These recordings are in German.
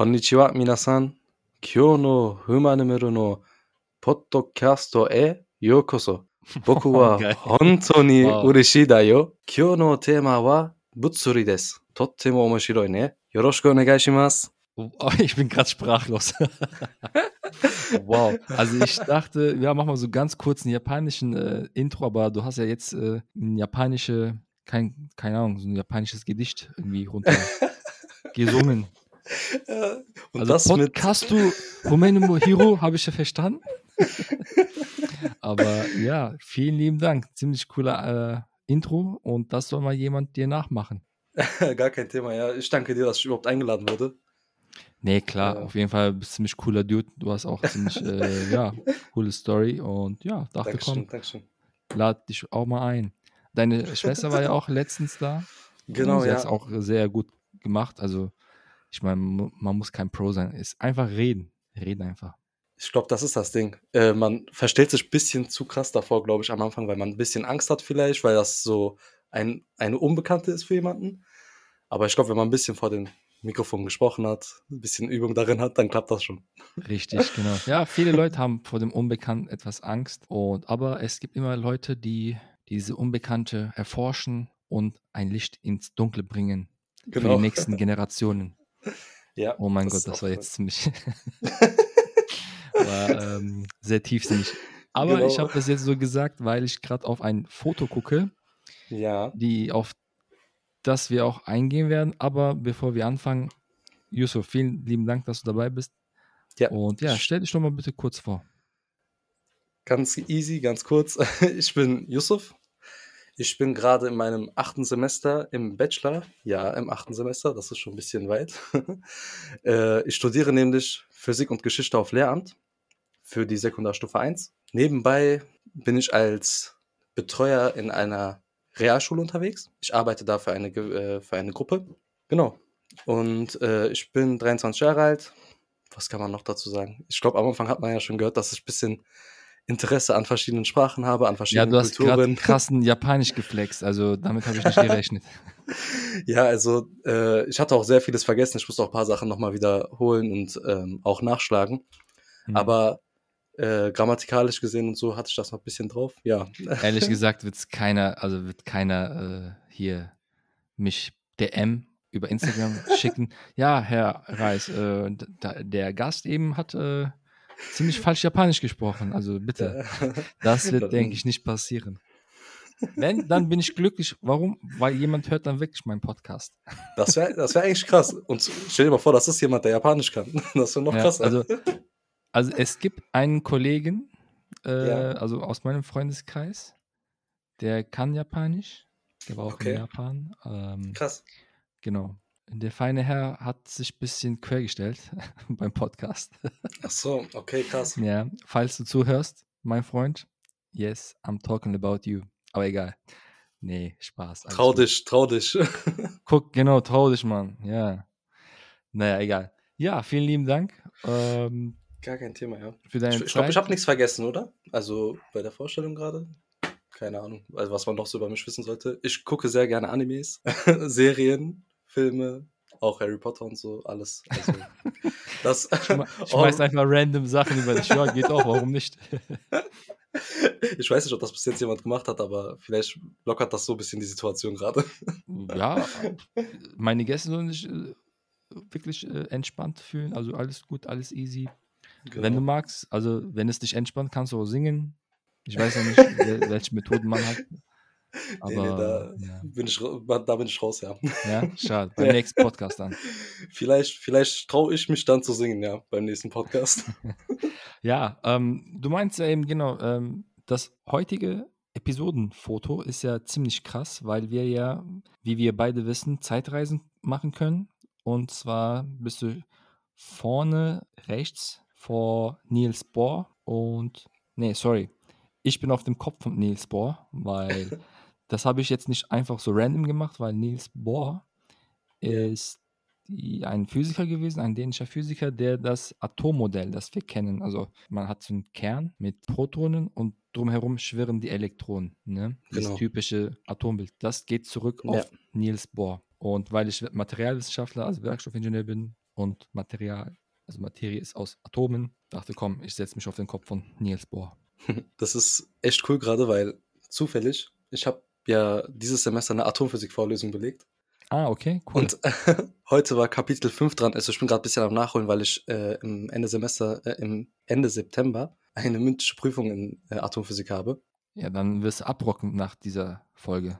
Konnichiwa, minasan. Kyo no Humanemeru no Podcast e yokoso. Boku wa oh, hontou ni ureshii da yo. Kyo no tema wa Butsuri desu. Tottemo omoshiroi ne. Yoroshiku onegai. Oh, ich bin gerade sprachlos. wow. Also ich dachte, ja, mach mal so ganz kurz einen japanischen äh, Intro, aber du hast ja jetzt äh, ein japanische, kein, keine Ahnung, so ein japanisches Gedicht irgendwie runter gesungen. Und Also das mit Podcastu Rumänimo Hiro habe ich ja verstanden. aber ja, vielen lieben Dank. Ziemlich cooler äh, Intro und das soll mal jemand dir nachmachen. gar kein Thema. Ja, ich danke dir, dass ich überhaupt eingeladen wurde. Nee, klar, Ja. auf jeden Fall bist ziemlich cooler Dude. Du hast auch ziemlich, äh, ja, coole Story und ja, dachte, Dankeschön, komm, Dankeschön. lad dich auch mal ein. Deine Schwester war ja auch letztens da. Genau, Sie hat es ja. auch sehr gut gemacht. Also, ich meine, man muss kein Pro sein. Ist einfach reden. Reden einfach. Ich glaube, das ist das Ding. Äh, man verstellt sich ein bisschen zu krass davor, glaube ich, am Anfang, weil man ein bisschen Angst hat vielleicht, weil das so ein, eine Unbekannte ist für jemanden. Aber ich glaube, wenn man ein bisschen vor dem Mikrofon gesprochen hat, ein bisschen Übung darin hat, dann klappt das schon. Richtig, genau. Ja, viele Leute haben vor dem Unbekannten etwas Angst. Und, aber es gibt immer Leute, die diese Unbekannte erforschen und ein Licht ins Dunkle bringen. Für Genau. die nächsten Generationen. Ja, Oh mein das Gott, das war jetzt ziemlich war, ähm, sehr tiefsinnig. Aber Genau. ich habe das jetzt so gesagt, weil ich gerade auf ein Foto gucke, Ja, die auf das wir auch eingehen werden. Aber bevor wir anfangen, Yusuf, vielen lieben Dank, dass du dabei bist. ja. Und ja, stell dich doch mal bitte kurz vor. Ganz easy, ganz kurz. Ich bin Yusuf. Ich bin gerade in meinem achten Semester im Bachelor. Ja, im achten Semester, das ist schon ein bisschen weit. Äh, Ich studiere nämlich Physik und Geschichte auf Lehramt für die Sekundarstufe 1. Nebenbei bin ich als Betreuer in einer Realschule unterwegs. Ich arbeite da für eine, äh, für eine Gruppe. Genau. Und äh, ich bin 23 Jahre alt. Was kann man noch dazu sagen? Ich glaube, am Anfang hat man ja schon gehört, dass ich ein bisschen Interesse an verschiedenen Sprachen habe, an Ja, verschiedenen du hast gerade Kulturen. krassen Japanisch geflext, also damit habe ich nicht gerechnet. Ja, also äh, ich hatte auch sehr vieles vergessen. Ich musste auch ein paar Sachen nochmal wiederholen und ähm, auch nachschlagen. Hm. Aber äh, grammatikalisch gesehen und so hatte ich das noch ein bisschen drauf. Ja, Ehrlich gesagt wird keiner, also wird keiner äh, hier mich DM über Instagram schicken. Ja, Herr Reis, äh, der Gast eben hat äh, ziemlich falsch Japanisch gesprochen. Also bitte, das wird, denke ich, nicht passieren. Wenn, dann bin ich glücklich. Warum? Weil jemand hört dann wirklich meinen Podcast. Das wäre das wär eigentlich krass. Und stell dir mal vor, das ist jemand, der Japanisch kann. Das wäre noch Ja, krasser. also, also es gibt einen Kollegen, äh, Ja. also aus meinem Freundeskreis, der kann Japanisch. Der war auch Okay. in Japan. Ähm, krass. Genau. Der feine Herr hat sich ein bisschen quergestellt beim Podcast. Ach so, okay, krass. ja, falls du zuhörst, mein Freund, yes, I'm talking about you. Aber egal. Nee, Spaß. Trau gut. dich, trau dich. Guck, genau, trau dich, Mann. Ja. Naja, egal. Ja, vielen lieben Dank ähm, Gar kein Thema, ja. für deine Ich, ich glaube, Zeit. ich habe nichts vergessen, oder? Also bei der Vorstellung gerade. Keine Ahnung, also was man noch so über mich wissen sollte. Ich gucke sehr gerne Animes, Serien, Filme, auch Harry Potter und so, alles. Also, das, Schme- Schmeißt einfach random Sachen über dich. Ja, geht auch, warum nicht? ich weiß nicht, ob das bis jetzt jemand gemacht hat, aber vielleicht lockert das so ein bisschen die Situation gerade. ja, meine Gäste sollen sich äh, wirklich äh, entspannt fühlen. Also alles gut, alles easy. Wenn du Genau. magst, also wenn es dich entspannt, kannst du auch singen. Ich weiß ja nicht, wel- welche Methoden man hat. Nee, nee, da, Aber ja. bin ich, da bin ich raus, ja. ja, schade. Beim Ja. nächsten Podcast dann. Vielleicht, vielleicht traue ich mich dann zu singen, ja, beim nächsten Podcast. Ja, ähm, du meinst ja eben genau, ähm, das heutige Episodenfoto ist ja ziemlich krass, weil wir ja, wie wir beide wissen, Zeitreisen machen können. Und zwar bist du vorne rechts vor Niels Bohr und, nee, sorry, ich bin auf dem Kopf von Niels Bohr, weil das habe ich jetzt nicht einfach so random gemacht, weil Niels Bohr ist ein Physiker gewesen, ein dänischer Physiker, der das Atommodell, das wir kennen, also man hat so einen Kern mit Protonen und drumherum schwirren die Elektronen. Ne? Das Genau. typische Atombild. Das geht zurück Ja. auf Niels Bohr. Und weil ich Materialwissenschaftler, also Werkstoffingenieur bin und Material, also Materie ist aus Atomen. Dachte, komm, ich setze mich auf den Kopf von Niels Bohr. Das ist echt cool gerade, weil zufällig, ich habe ja dieses Semester eine Atomphysik-Vorlesung belegt. Ah, okay, cool. Und heute war Kapitel 5 dran. Also ich bin gerade ein bisschen am Nachholen, weil ich äh, im Ende Semester, äh, im Ende September eine mündliche Prüfung in äh, Atomphysik habe. ja, dann wirst du abrocken nach dieser Folge.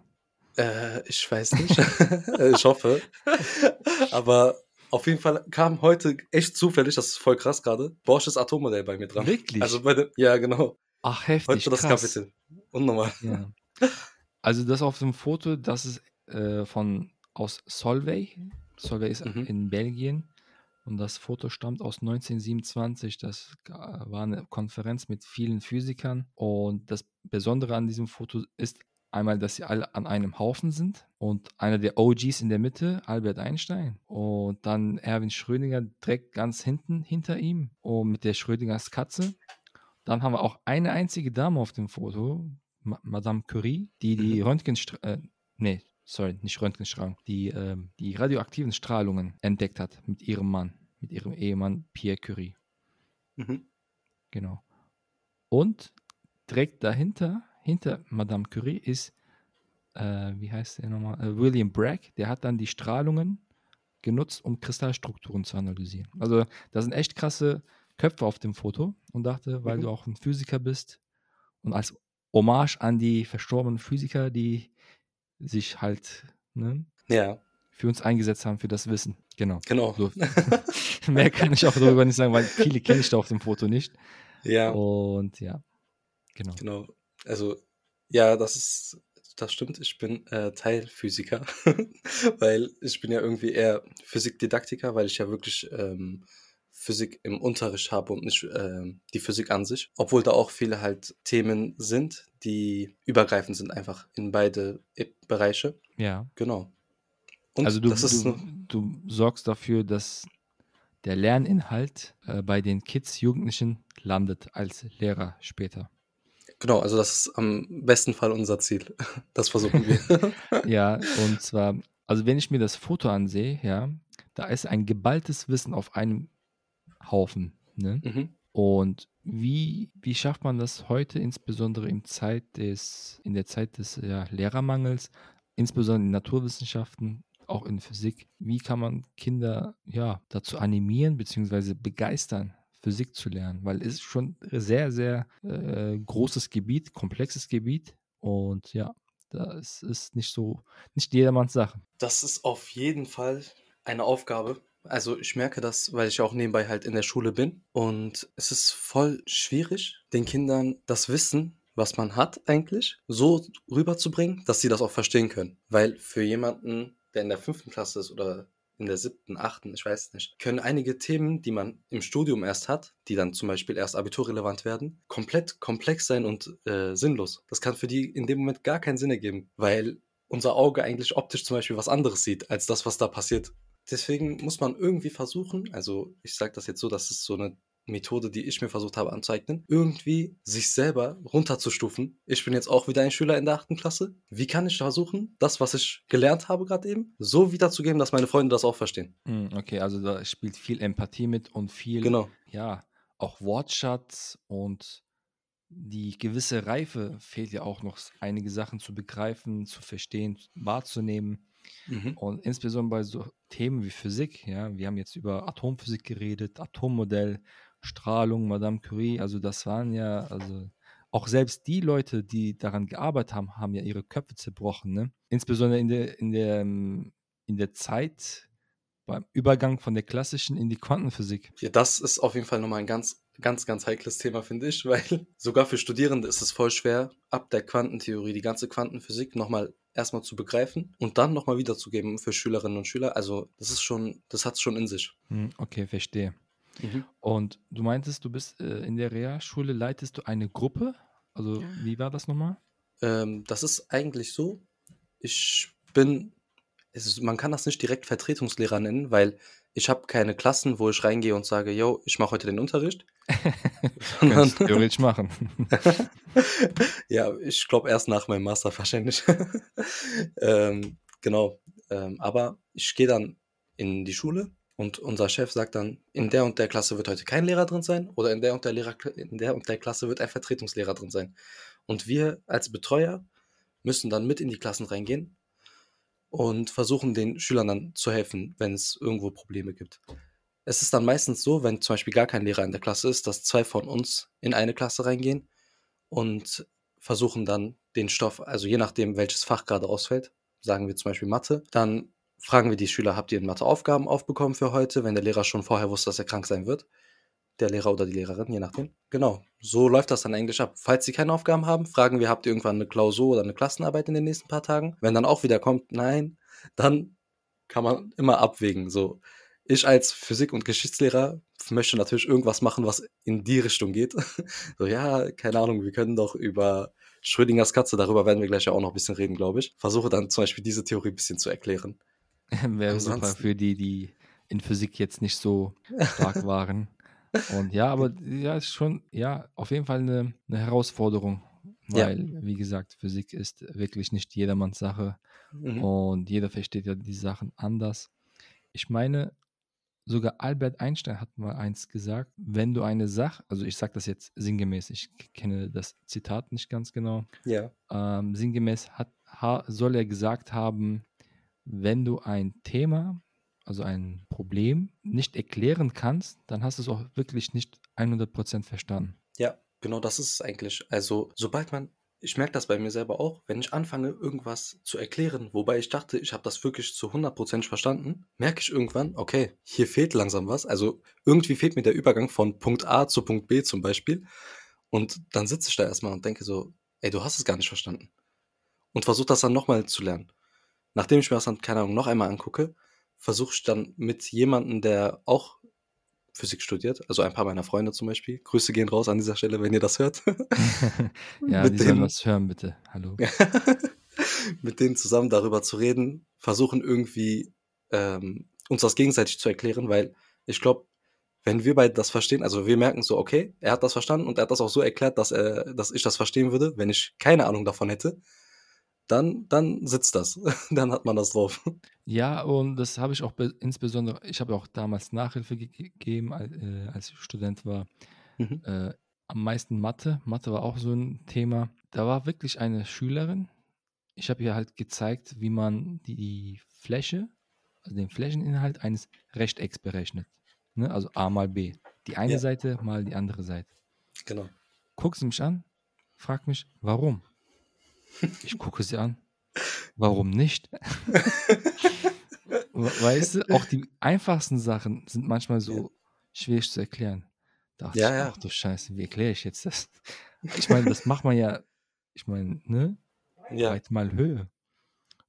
Äh, ich weiß nicht. ich hoffe. Aber auf jeden Fall kam heute echt zufällig, das ist voll krass gerade, Borsches Atommodell bei mir dran. Wirklich? Also bei dem, ja, genau. Ach, heftig, Heute das krass. Kapitel. Unnormal. Ja. Also das auf dem Foto, das ist äh, von aus Solvay. Solvay ist Mhm. in Belgien und das Foto stammt aus 1927. Das war eine Konferenz mit vielen Physikern und das Besondere an diesem Foto ist einmal, dass sie alle an einem Haufen sind und einer der OGs in der Mitte, Albert Einstein und dann Erwin Schrödinger direkt ganz hinten hinter ihm und mit der Schrödingers Katze. Dann haben wir auch eine einzige Dame auf dem Foto, Ma Madame Curie, die die Mhm. Röntgenstrahlung, äh, nee, sorry, nicht Röntgenstrahlung, die ähm, die radioaktiven Strahlungen entdeckt hat mit ihrem Mann, mit ihrem Ehemann Pierre Curie. Mhm. Genau. Und direkt dahinter, hinter Madame Curie, ist, äh, wie heißt der nochmal, äh, William Bragg, der hat dann die Strahlungen genutzt, um Kristallstrukturen zu analysieren. Also da sind echt krasse Köpfe auf dem Foto und dachte, weil Mhm. du auch ein Physiker bist und als Hommage an die verstorbenen Physiker, die sich halt ne, Ja, für uns eingesetzt haben, für das Wissen. Genau. genau. So. Mehr kann ich auch darüber nicht sagen, weil viele kenne ich da auf dem Foto nicht. Ja, Und ja, genau. genau. Also, ja, das ist, das stimmt. Ich bin äh, Teilphysiker, weil ich bin ja irgendwie eher Physikdidaktiker, weil ich ja wirklich ähm, Physik im Unterricht habe und nicht ähm, die Physik an sich. Obwohl da auch viele halt Themen sind, die übergreifend sind einfach in beide äh, Bereiche. Ja. Genau. Und also du, du, du sorgst dafür, dass der Lerninhalt äh, bei den Kids, Jugendlichen landet als Lehrer später. genau, also das ist am besten Fall unser Ziel. Das versuchen wir. Ja, und zwar, also wenn ich mir das Foto ansehe, ja, da ist ein geballtes Wissen auf einem Haufen. Ne? mhm. Und wie, wie schafft man das heute, insbesondere in, Zeit des, in der Zeit des ja, Lehrermangels, insbesondere in Naturwissenschaften, auch in Physik, wie kann man Kinder ja, dazu animieren bzw. begeistern, Physik zu lernen? Weil es ist schon sehr, sehr äh, großes Gebiet, komplexes Gebiet und ja, das ist nicht so, nicht jedermanns Sache. Das ist auf jeden Fall eine Aufgabe. Also ich merke das, weil ich auch nebenbei halt in der Schule bin. Und es ist voll schwierig, den Kindern das Wissen, was man hat eigentlich, so rüberzubringen, dass sie das auch verstehen können. Weil für jemanden, der in der fünften Klasse ist oder in der siebten, achten, ich weiß nicht, können einige Themen, die man im Studium erst hat, die dann zum Beispiel erst abiturrelevant werden, komplett komplex sein und äh, sinnlos. Das kann für die in dem Moment gar keinen Sinn ergeben, weil unser Auge eigentlich optisch zum Beispiel was anderes sieht, als das, was da passiert. Deswegen muss man irgendwie versuchen, also ich sage das jetzt so, das ist so eine Methode, die ich mir versucht habe anzueignen, irgendwie sich selber runterzustufen. Ich bin jetzt auch wieder ein Schüler in der achten Klasse. Wie kann ich versuchen, das, was ich gelernt habe gerade eben, so wiederzugeben, dass meine Freunde das auch verstehen? Hm, Okay, also da spielt viel Empathie mit und viel Genau. ja, auch Wortschatz und die gewisse Reife fehlt ja auch noch, einige Sachen zu begreifen, zu verstehen, wahrzunehmen. Mhm. Und insbesondere bei so Themen wie Physik, ja, wir haben jetzt über Atomphysik geredet, Atommodell, Strahlung, Madame Curie, also das waren ja, also auch selbst die Leute, die daran gearbeitet haben, haben ja ihre Köpfe zerbrochen, ne? Insbesondere in der, in der, ähm, in der Zeit beim Übergang von der klassischen in die Quantenphysik. Ja, das ist auf jeden Fall nochmal ein ganz, ganz, ganz heikles Thema, finde ich, weil sogar für Studierende ist es voll schwer, ab der Quantentheorie die ganze Quantenphysik nochmal erstmal zu begreifen und dann nochmal wiederzugeben für Schülerinnen und Schüler. Also, das ist schon, das hat es schon in sich. Hm, okay, verstehe. Und du meintest, du bist äh, in der Realschule, leitest du eine Gruppe? Also, wie war das nochmal? Ähm, das ist eigentlich so, ich bin, es ist, man kann das nicht direkt Vertretungslehrer nennen, weil ich habe keine Klassen, wo ich reingehe und sage, yo, ich mache heute den Unterricht. Du theoretisch machen. ja, ich glaube erst nach meinem Master wahrscheinlich. ähm, genau. Ähm, aber ich gehe dann in die Schule Und unser Chef sagt dann, in der und der Klasse wird heute kein Lehrer drin sein oder in der und der, Lehrer, in der, und der Klasse wird ein Vertretungslehrer drin sein. Und wir als Betreuer müssen dann mit in die Klassen reingehen und versuchen den Schülern dann zu helfen, wenn es irgendwo Probleme gibt. Es ist dann meistens so, wenn zum Beispiel gar kein Lehrer in der Klasse ist, dass zwei von uns in eine Klasse reingehen und versuchen dann den Stoff, also je nachdem, welches Fach gerade ausfällt, sagen wir zum Beispiel Mathe, dann fragen wir die Schüler, habt ihr Matheaufgaben aufbekommen für heute, wenn der Lehrer schon vorher wusste, dass er krank sein wird? Der Lehrer oder die Lehrerin, je nachdem. Genau, so läuft das dann Englisch ab. Falls sie keine Aufgaben haben, fragen wir, habt ihr irgendwann eine Klausur oder eine Klassenarbeit in den nächsten paar Tagen? Wenn dann auch wieder kommt, nein, dann kann man immer abwägen. So, ich als Physik- und Geschichtslehrer möchte natürlich irgendwas machen, was in die Richtung geht. so, ja, keine Ahnung, wir können doch über Schrödingers Katze, darüber werden wir gleich ja auch noch ein bisschen reden, glaube ich. Versuche dann zum Beispiel diese Theorie ein bisschen zu erklären. Wäre super für die, die in Physik jetzt nicht so stark waren. Und ja, aber ja, ist schon, ja, auf jeden Fall eine, eine Herausforderung. Weil, ja. wie gesagt, Physik ist wirklich nicht jedermanns Sache. Mhm. Und jeder versteht ja die Sachen anders. Ich meine, sogar Albert Einstein hat mal eins gesagt, wenn du eine Sache, also ich sage das jetzt sinngemäß, ich kenne das Zitat nicht ganz genau. Ja. Ähm, sinngemäß hat, ha, soll er gesagt haben, wenn du ein Thema, also ein Problem nicht erklären kannst, dann hast du es auch wirklich nicht 100% verstanden. Ja, genau das ist es eigentlich. Also sobald man ich merke das bei mir selber auch, wenn ich anfange, irgendwas zu erklären, wobei ich dachte, ich habe das wirklich zu 100% verstanden, merke ich irgendwann, okay, hier fehlt langsam was. Also irgendwie fehlt mir der Übergang von Punkt A zu Punkt B zum Beispiel. Und dann sitze ich da erstmal und denke so, ey, du hast es gar nicht verstanden. Und versuche das dann nochmal zu lernen. Nachdem ich mir das dann, keine Ahnung, noch einmal angucke, versuche ich dann mit jemandem, der auch Physik studiert, also ein paar meiner Freunde zum Beispiel. Grüße gehen raus an dieser Stelle, wenn ihr das hört. ja, mit die sollen was hören, bitte. Hallo. mit denen zusammen darüber zu reden, versuchen irgendwie ähm, uns das gegenseitig zu erklären, weil ich glaube, wenn wir beide das verstehen, also wir merken so, okay, er hat das verstanden und er hat das auch so erklärt, dass er, dass ich das verstehen würde, wenn ich keine Ahnung davon hätte, dann, dann sitzt das. dann hat man das drauf. Ja, und das habe ich auch insbesondere, ich habe auch damals Nachhilfe gegeben, äh, als ich Student war. Mhm. Äh, am meisten Mathe. Mathe war auch so ein Thema. Da war wirklich eine Schülerin. Ich habe ihr halt gezeigt, wie man die Fläche, also den Flächeninhalt eines Rechtecks berechnet. Ne? Also A mal B. Die eine ja. Seite mal die andere Seite. Genau. Guckt sie mich an, fragt mich, warum? Ich gucke sie an. Warum nicht? weißt du, auch die einfachsten Sachen sind manchmal so ja. schwierig zu erklären. Da dachte ja, ich, ja. ach du Scheiße, wie erkläre ich jetzt das? Ich meine, das macht man ja, ich meine, ne? Ja. Weit mal Höhe.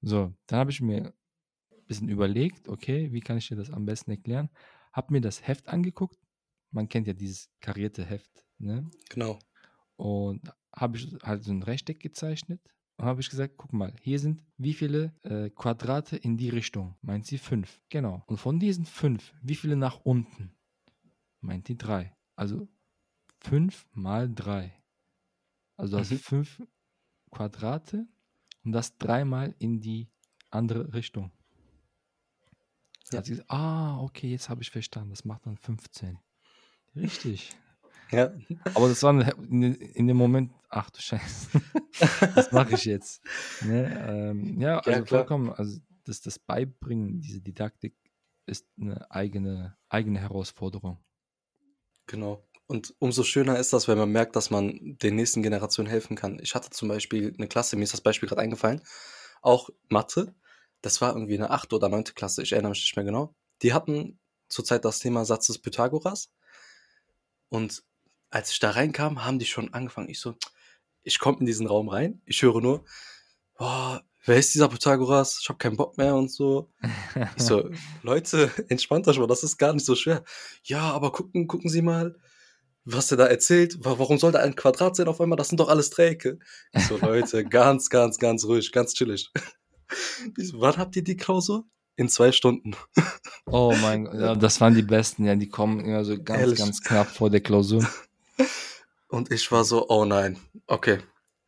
So, dann habe ich mir ein bisschen überlegt, okay, wie kann ich dir das am besten erklären? Hab mir das Heft angeguckt. Man kennt ja dieses karierte Heft, ne? Genau. Und habe ich halt so ein Rechteck gezeichnet und habe ich gesagt, guck mal, hier sind wie viele äh, Quadrate in die Richtung? Meint sie fünf. Genau. Und von diesen fünf, wie viele nach unten? Meint die drei. Also fünf mal drei. Also du mhm. hast fünf Quadrate und das dreimal in die andere Richtung. Ja. Gesagt, ah, okay, jetzt habe ich verstanden. Das macht dann 15. Richtig. Ja. Aber das war in, in dem Moment, ach du Scheiße, was mache ich jetzt? Ne? Ähm, ja, also ja, vollkommen, also das, das Beibringen, diese Didaktik ist eine eigene, eigene Herausforderung. Genau. Und umso schöner ist das, wenn man merkt, dass man den nächsten Generationen helfen kann. Ich hatte zum Beispiel eine Klasse, mir ist das Beispiel gerade eingefallen, auch Mathe. Das war irgendwie eine 8. oder 9. Klasse, ich erinnere mich nicht mehr genau. Die hatten zurzeit das Thema Satz des Pythagoras. Und als ich da reinkam, haben die schon angefangen. Ich so, ich komme in diesen Raum rein, ich höre nur, boah, wer ist dieser Pythagoras? Ich habe keinen Bock mehr und so. Ich so, Leute, entspannt euch mal, das ist gar nicht so schwer. Ja, aber gucken, gucken Sie mal, was er da erzählt. Warum soll da ein Quadrat sein auf einmal? Das sind doch alles Dreiecke. Ich so, Leute, ganz, ganz, ganz ruhig, ganz chillig. Ich so, wann habt ihr die Klausur? In zwei Stunden. Oh mein Gott, ja, das waren die besten, ja, die kommen immer so ganz, Ehrlich? ganz knapp vor der Klausur. Und ich war so, oh nein, okay.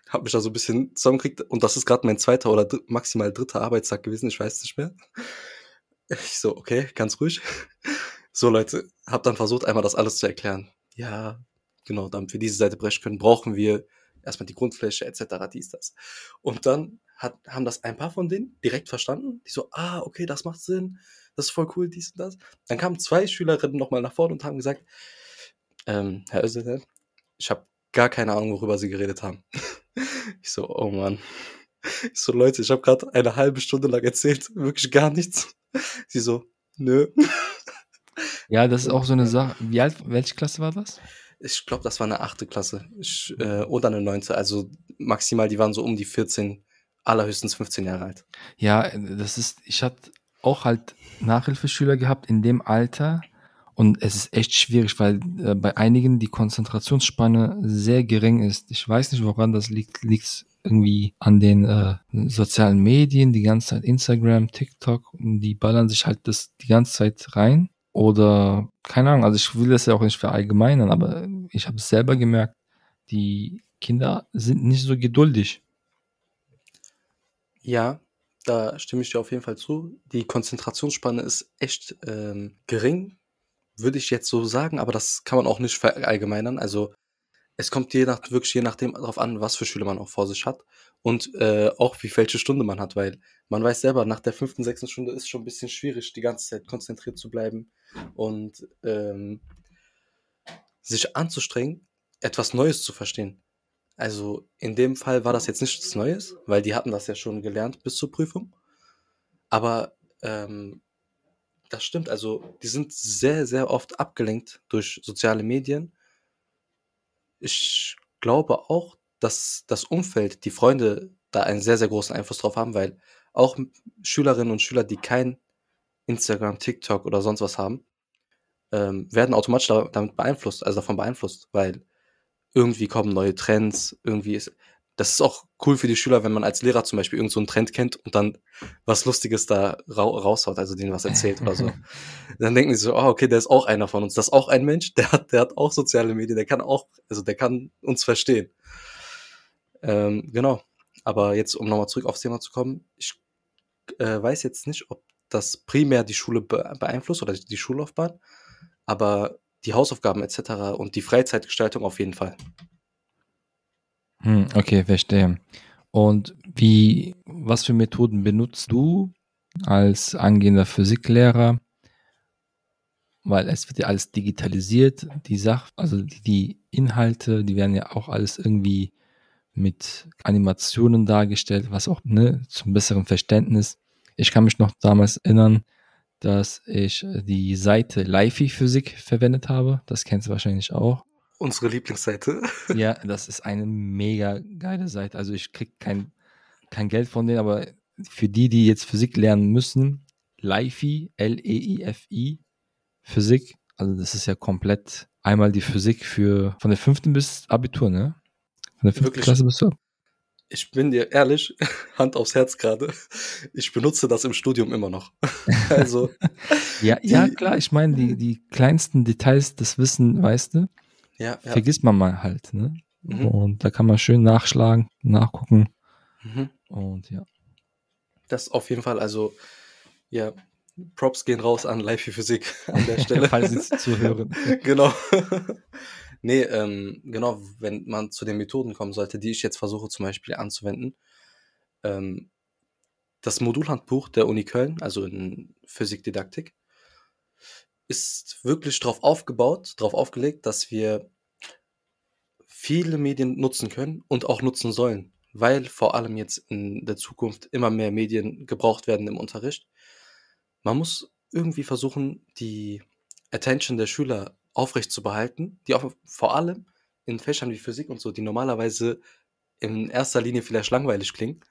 Hab mich da so ein bisschen zusammengekriegt. Und das ist gerade mein zweiter oder dr maximal dritter Arbeitstag gewesen, ich weiß nicht mehr. Ich so, okay, ganz ruhig. So, Leute, hab dann versucht, einmal das alles zu erklären. Ja, genau, damit wir diese Seite brechen können, brauchen wir erstmal die Grundfläche etc. dies, das. Und dann hat, haben das ein paar von denen direkt verstanden. Die so, ah, okay, das macht Sinn, das ist voll cool, dies und das. Dann kamen zwei Schülerinnen nochmal nach vorne und haben gesagt, ähm, Herr Özdemir, ich habe gar keine Ahnung, worüber Sie geredet haben. ich so, oh Mann. Ich so, Leute, ich habe gerade eine halbe Stunde lang erzählt, wirklich gar nichts. Sie so, nö. Ja, das ist auch so eine Sache. Wie alt, welche Klasse war das? Ich glaube, das war eine achte Klasse. Ich, äh, oder eine neunte. Also maximal, die waren so um die 14, allerhöchstens 15 Jahre alt. Ja, das ist, ich hatte auch halt Nachhilfeschüler gehabt in dem Alter. Und es ist echt schwierig, weil äh, bei einigen die Konzentrationsspanne sehr gering ist. Ich weiß nicht, woran das liegt. Liegt irgendwie an den äh, sozialen Medien, die ganze Zeit Instagram, TikTok, und die ballern sich halt das die ganze Zeit rein. Oder keine Ahnung, also ich will das ja auch nicht verallgemeinern, aber ich habe es selber gemerkt, die Kinder sind nicht so geduldig. Ja, da stimme ich dir auf jeden Fall zu. Die Konzentrationsspanne ist echt ähm, gering, würde ich jetzt so sagen, aber das kann man auch nicht verallgemeinern. Also es kommt je nach, wirklich je nachdem darauf an, was für Schüler man auch vor sich hat und äh, auch wie welche Stunde man hat, weil man weiß selber, nach der fünften, sechsten Stunde ist schon ein bisschen schwierig, die ganze Zeit konzentriert zu bleiben und ähm, sich anzustrengen, etwas Neues zu verstehen. Also in dem Fall war das jetzt nichts Neues, weil die hatten das ja schon gelernt bis zur Prüfung. Aber ähm, das stimmt, also die sind sehr, sehr oft abgelenkt durch soziale Medien. Ich glaube auch, dass das Umfeld, die Freunde da einen sehr, sehr großen Einfluss drauf haben, weil auch Schülerinnen und Schüler, die kein Instagram, TikTok oder sonst was haben, ähm, werden automatisch damit beeinflusst, also davon beeinflusst, weil irgendwie kommen neue Trends, irgendwie ist, das ist auch cool für die Schüler, wenn man als Lehrer zum Beispiel irgendeinen so Trend kennt und dann was Lustiges da ra raushaut, also denen was erzählt oder so. Dann denken sie so, oh, okay, der ist auch einer von uns. Das ist auch ein Mensch, der hat, der hat auch soziale Medien, der kann auch, also der kann uns verstehen. Ähm, genau. Aber jetzt, um nochmal zurück aufs Thema zu kommen, ich äh, weiß jetzt nicht, ob das primär die Schule be beeinflusst oder die Schullaufbahn, aber die Hausaufgaben etc. und die Freizeitgestaltung auf jeden Fall. Hm, okay, verstehe. Und wie, was für Methoden benutzt du als angehender Physiklehrer? Weil es wird ja alles digitalisiert, die Sach, also die Inhalte, die werden ja auch alles irgendwie mit Animationen dargestellt, was auch ne, zum besseren Verständnis. Ich kann mich noch damals erinnern, dass ich die Seite Lifey Physik verwendet habe. Das kennst du wahrscheinlich auch. Unsere Lieblingsseite. ja, das ist eine mega geile Seite. Also ich kriege kein, kein Geld von denen, aber für die, die jetzt Physik lernen müssen, Lifey, L-E-I-F-I, Physik, also das ist ja komplett einmal die Physik für von der fünften bis Abitur, ne? Von der fünften Klasse bis zur ich bin dir ehrlich, Hand aufs Herz gerade, ich benutze das im Studium immer noch. also. ja, die, ja, klar, ich meine, die, die kleinsten Details des Wissen, weißt du, ja, ja. vergisst man mal halt, ne? Mhm. Und da kann man schön nachschlagen, nachgucken. Mhm. Und ja. Das auf jeden Fall, also, ja, Props gehen raus an Live Physik an der Stelle. Falls Sie zuhören. genau. Nee, ähm, genau, wenn man zu den Methoden kommen sollte, die ich jetzt versuche zum Beispiel anzuwenden. Ähm, das Modulhandbuch der Uni Köln, also in Physikdidaktik, ist wirklich darauf aufgebaut, darauf aufgelegt, dass wir viele Medien nutzen können und auch nutzen sollen, weil vor allem jetzt in der Zukunft immer mehr Medien gebraucht werden im Unterricht. Man muss irgendwie versuchen, die Attention der Schüler aufrecht zu behalten, die auch vor allem in Fächern wie Physik und so, die normalerweise in erster Linie vielleicht langweilig klingen.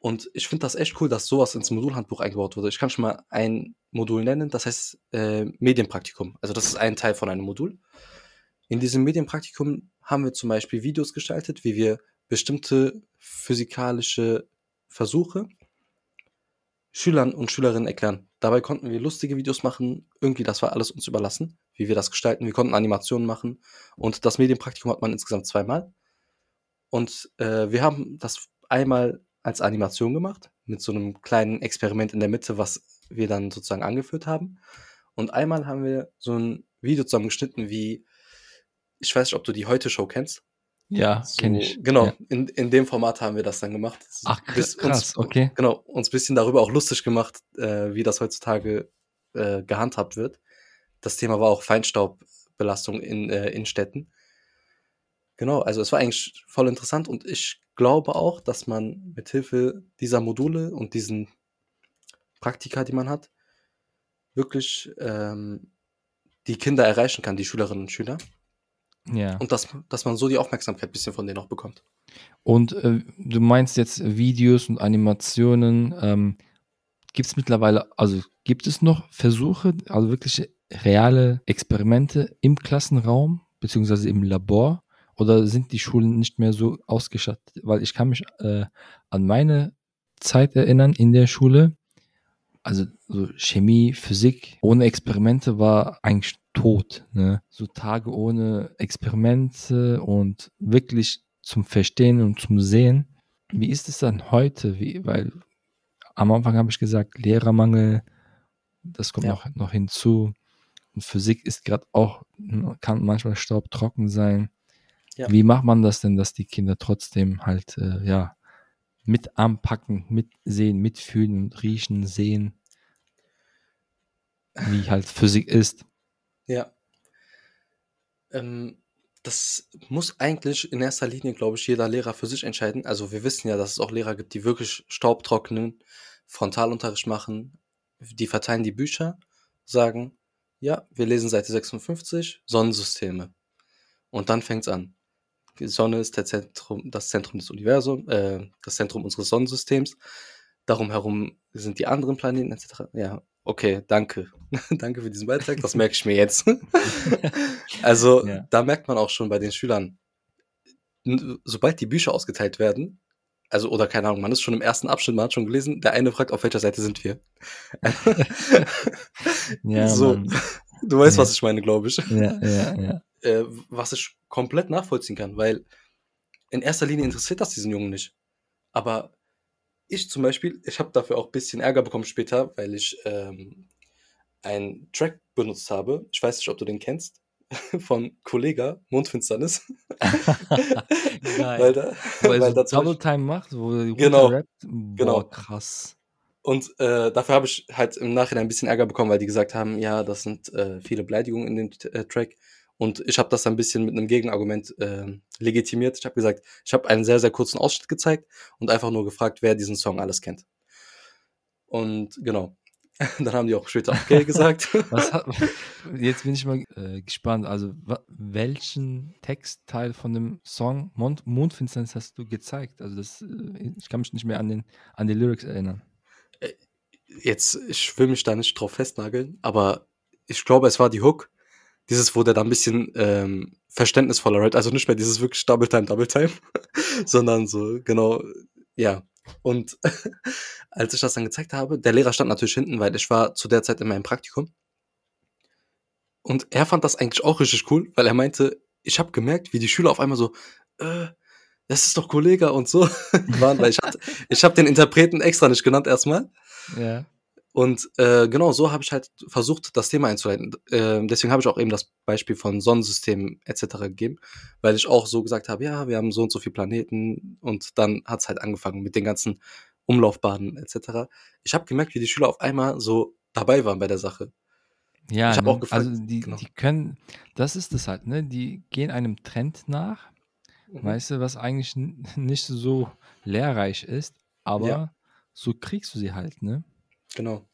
Und ich finde das echt cool, dass sowas ins Modulhandbuch eingebaut wurde. Ich kann schon mal ein Modul nennen, das heißt äh, Medienpraktikum. Also das ist ein Teil von einem Modul. In diesem Medienpraktikum haben wir zum Beispiel Videos gestaltet, wie wir bestimmte physikalische Versuche Schülern und Schülerinnen erklären. Dabei konnten wir lustige Videos machen. Irgendwie, das war alles uns überlassen, wie wir das gestalten. Wir konnten Animationen machen. Und das Medienpraktikum hat man insgesamt zweimal. Und äh, wir haben das einmal als Animation gemacht, mit so einem kleinen Experiment in der Mitte, was wir dann sozusagen angeführt haben. Und einmal haben wir so ein Video zusammengeschnitten, wie, ich weiß nicht, ob du die Heute-Show kennst. Ja, So, kenne ich. genau, Ja. in, in dem Format haben wir das dann gemacht. Ach, krass, uns, okay. Genau, uns ein bisschen darüber auch lustig gemacht, äh, wie das heutzutage äh, gehandhabt wird. Das Thema war auch Feinstaubbelastung in, äh, in Städten. Genau, also es war eigentlich voll interessant und ich glaube auch, dass man mit Hilfe dieser Module und diesen Praktika, die man hat, wirklich ähm, die Kinder erreichen kann, die Schülerinnen und Schüler. Ja. Und dass, dass man so die Aufmerksamkeit ein bisschen von denen auch bekommt. Und äh, du meinst jetzt Videos und Animationen. Ähm, gibt es mittlerweile, also gibt es noch Versuche, also wirklich reale Experimente im Klassenraum beziehungsweise im Labor? Oder sind die Schulen nicht mehr so ausgestattet? Weil ich kann mich äh, an meine Zeit erinnern in der Schule. Also so Chemie, Physik ohne Experimente war eigentlich tot. Ne? So Tage ohne Experimente und wirklich zum Verstehen und zum Sehen. Wie ist es dann heute? Wie, weil am Anfang habe ich gesagt, Lehrermangel, das kommt Ja. noch, noch hinzu. Und Physik ist gerade auch, kann manchmal staubtrocken sein. Ja. Wie macht man das denn, dass die Kinder trotzdem halt, äh, ja, mit anpacken, mitsehen, mitfühlen und riechen, sehen, wie halt Physik ist? Ja. Ähm, das muss eigentlich in erster Linie, glaube ich, jeder Lehrer für sich entscheiden. Also wir wissen ja, dass es auch Lehrer gibt, die wirklich staubtrocknen, Frontalunterricht machen, die verteilen die Bücher, sagen, ja, wir lesen Seite 56, Sonnensysteme. Und dann fängt's an. Die Sonne ist Zentrum, das Zentrum des Universums, äh, das Zentrum unseres Sonnensystems. Darum herum sind die anderen Planeten etc. Ja, okay, danke. danke für diesen Beitrag, das merke ich mir jetzt. also, Ja. da merkt man auch schon bei den Schülern, sobald die Bücher ausgeteilt werden, also, oder keine Ahnung, man ist schon im ersten Abschnitt, man hat schon gelesen, der eine fragt, auf welcher Seite sind wir? Ja, so, Mann. du weißt, Ja. was ich meine, glaube ich. Ja, ja, ja. Äh, was ich komplett nachvollziehen kann, weil in erster Linie interessiert das diesen Jungen nicht. Aber ich zum Beispiel, ich habe dafür auch ein bisschen Ärger bekommen später, weil ich ähm, einen Track benutzt habe. Ich weiß nicht, ob du den kennst. Von Kollega, Mondfinsternis. Geil. weil da, weil so da Double Time macht, wo Genau, rappt. Boah, genau. krass. Und äh, dafür habe ich halt im Nachhinein ein bisschen Ärger bekommen, weil die gesagt haben, ja, das sind äh, viele Beleidigungen in dem äh, Track. Und ich habe das ein bisschen mit einem Gegenargument äh, legitimiert. Ich habe gesagt, ich habe einen sehr, sehr kurzen Ausschnitt gezeigt und einfach nur gefragt, wer diesen Song alles kennt. Und genau. Dann haben die auch später okay gesagt. Hat, jetzt bin ich mal äh, gespannt. Also, welchen Textteil von dem Song Mond, Mondfinsternis hast du gezeigt? Also, das, äh, ich kann mich nicht mehr an, den, an die Lyrics erinnern. Jetzt, ich will mich da nicht drauf festnageln, aber ich glaube, es war die Hook. Dieses, der da ein bisschen ähm, verständnisvoller rappt. Also nicht mehr dieses wirklich Double Time, Double Time, sondern so, genau, ja. Und als ich das dann gezeigt habe, der Lehrer stand natürlich hinten, weil ich war zu der Zeit in meinem Praktikum. Und er fand das eigentlich auch richtig cool, weil er meinte, ich habe gemerkt, wie die Schüler auf einmal so, äh, das ist doch Kollege und so waren, weil ich hatte, ich habe den Interpreten extra nicht genannt erstmal. Ja. Und äh, genau so habe ich halt versucht, das Thema einzuleiten. Äh, deswegen habe ich auch eben das Beispiel von Sonnensystemen etc. gegeben, weil ich auch so gesagt habe, ja, wir haben so und so viele Planeten und dann hat es halt angefangen mit den ganzen Umlaufbahnen etc. Ich habe gemerkt, wie die Schüler auf einmal so dabei waren bei der Sache. Ja, Ich habe ne? auch gefragt, also die, genau. die können, das ist es halt, ne? Die gehen einem Trend nach, Mhm. weißt du, was eigentlich nicht so lehrreich ist, aber Ja. so kriegst du sie halt, ne? Genau.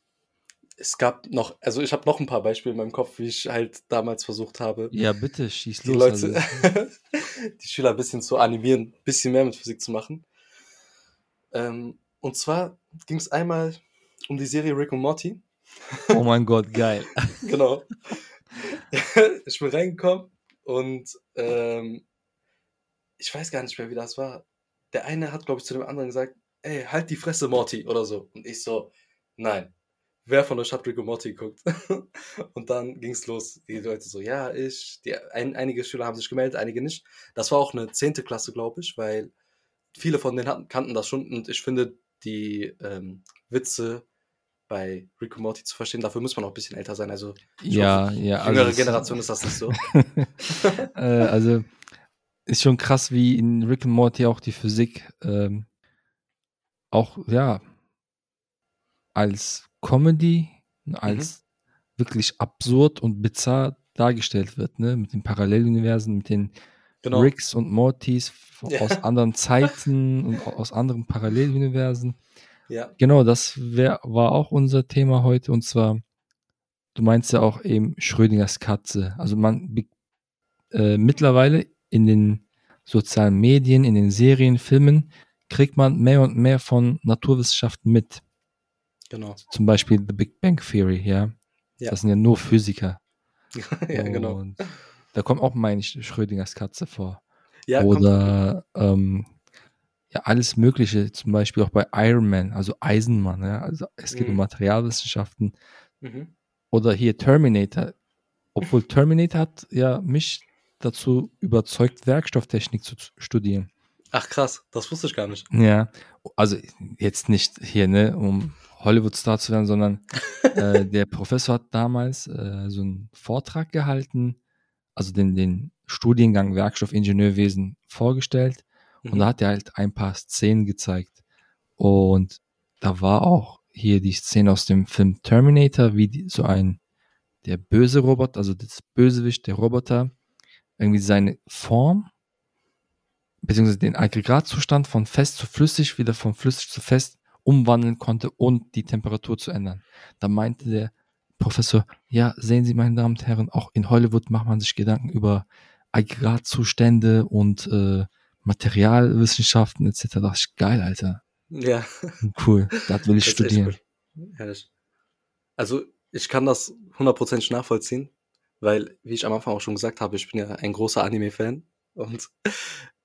Es gab noch, also ich habe noch ein paar Beispiele in meinem Kopf, wie ich halt damals versucht habe, Ja, bitte, schieß die los. Leute, die Schüler ein bisschen zu animieren, ein bisschen mehr mit Physik zu machen. Ähm, und zwar ging es einmal um die Serie Rick und Morty. oh mein Gott, geil. Genau. ich bin reingekommen und ähm, ich weiß gar nicht mehr, wie das war. Der eine hat, glaube ich, zu dem anderen gesagt, ey, halt die Fresse, Morty, oder so. Und ich so, nein. Wer von euch hat Rick und Morty geguckt? und dann ging es los. Die Leute so, ja, ich. Die, ein, einige Schüler haben sich gemeldet, einige nicht. Das war auch eine zehnte Klasse, glaube ich, weil viele von denen hatten, kannten das schon. Und ich finde, die ähm, Witze bei Rick und Morty zu verstehen. Dafür muss man auch ein bisschen älter sein. Also Ja, hoffe, ja. jüngere es- Generation ist das nicht so. äh, also ist schon krass, wie in Rick and Morty auch die Physik ähm, auch, ja, als Comedy, als wirklich absurd und bizarr dargestellt wird, ne? Mit den Paralleluniversen, mit den Genau. Ricks und Mortys Ja. aus anderen Zeiten und au- aus anderen Paralleluniversen. Ja, Genau, das wär, war auch unser Thema heute und zwar, du meinst ja auch eben Schrödingers Katze. Also man äh, mittlerweile in den sozialen Medien, in den Serien, Filmen kriegt man mehr und mehr von Naturwissenschaften mit. Genau. Zum Beispiel The Big Bang Theory, ja. Ja. Das sind ja nur Physiker. ja, genau. Und da kommt auch, meine ich, Schrödingers Katze vor. Ja, Oder ähm, ja, alles Mögliche, zum Beispiel auch bei Iron Man, also Eisenmann, ja. Also es geht um Mhm. Materialwissenschaften. Mhm. Oder hier Terminator. Obwohl Terminator hat ja mich dazu überzeugt, Werkstofftechnik zu studieren. Ach krass, das wusste ich gar nicht. Ja, also jetzt nicht hier, ne, um Hollywood-Star zu werden, sondern äh, der Professor hat damals äh, so einen Vortrag gehalten, also den, den Studiengang Werkstoffingenieurwesen vorgestellt und Mhm. da hat er halt ein paar Szenen gezeigt. Und da war auch hier die Szene aus dem Film Terminator, wie die, so ein, der böse Roboter, also das Bösewicht, der Roboter, irgendwie seine Form, beziehungsweise den Aggregatzustand von fest zu flüssig, wieder von flüssig zu fest umwandeln konnte und die Temperatur zu ändern. Da meinte der Professor, ja, sehen Sie, meine Damen und Herren, auch in Hollywood macht man sich Gedanken über Aggregatzustände und äh, Materialwissenschaften etc. Das ist geil, Alter. Ja, Cool. Das will ich das studieren. cool. Also, ich kann das hundertprozentig nachvollziehen, weil, wie ich am Anfang auch schon gesagt habe, ich bin ja ein großer Anime-Fan. Und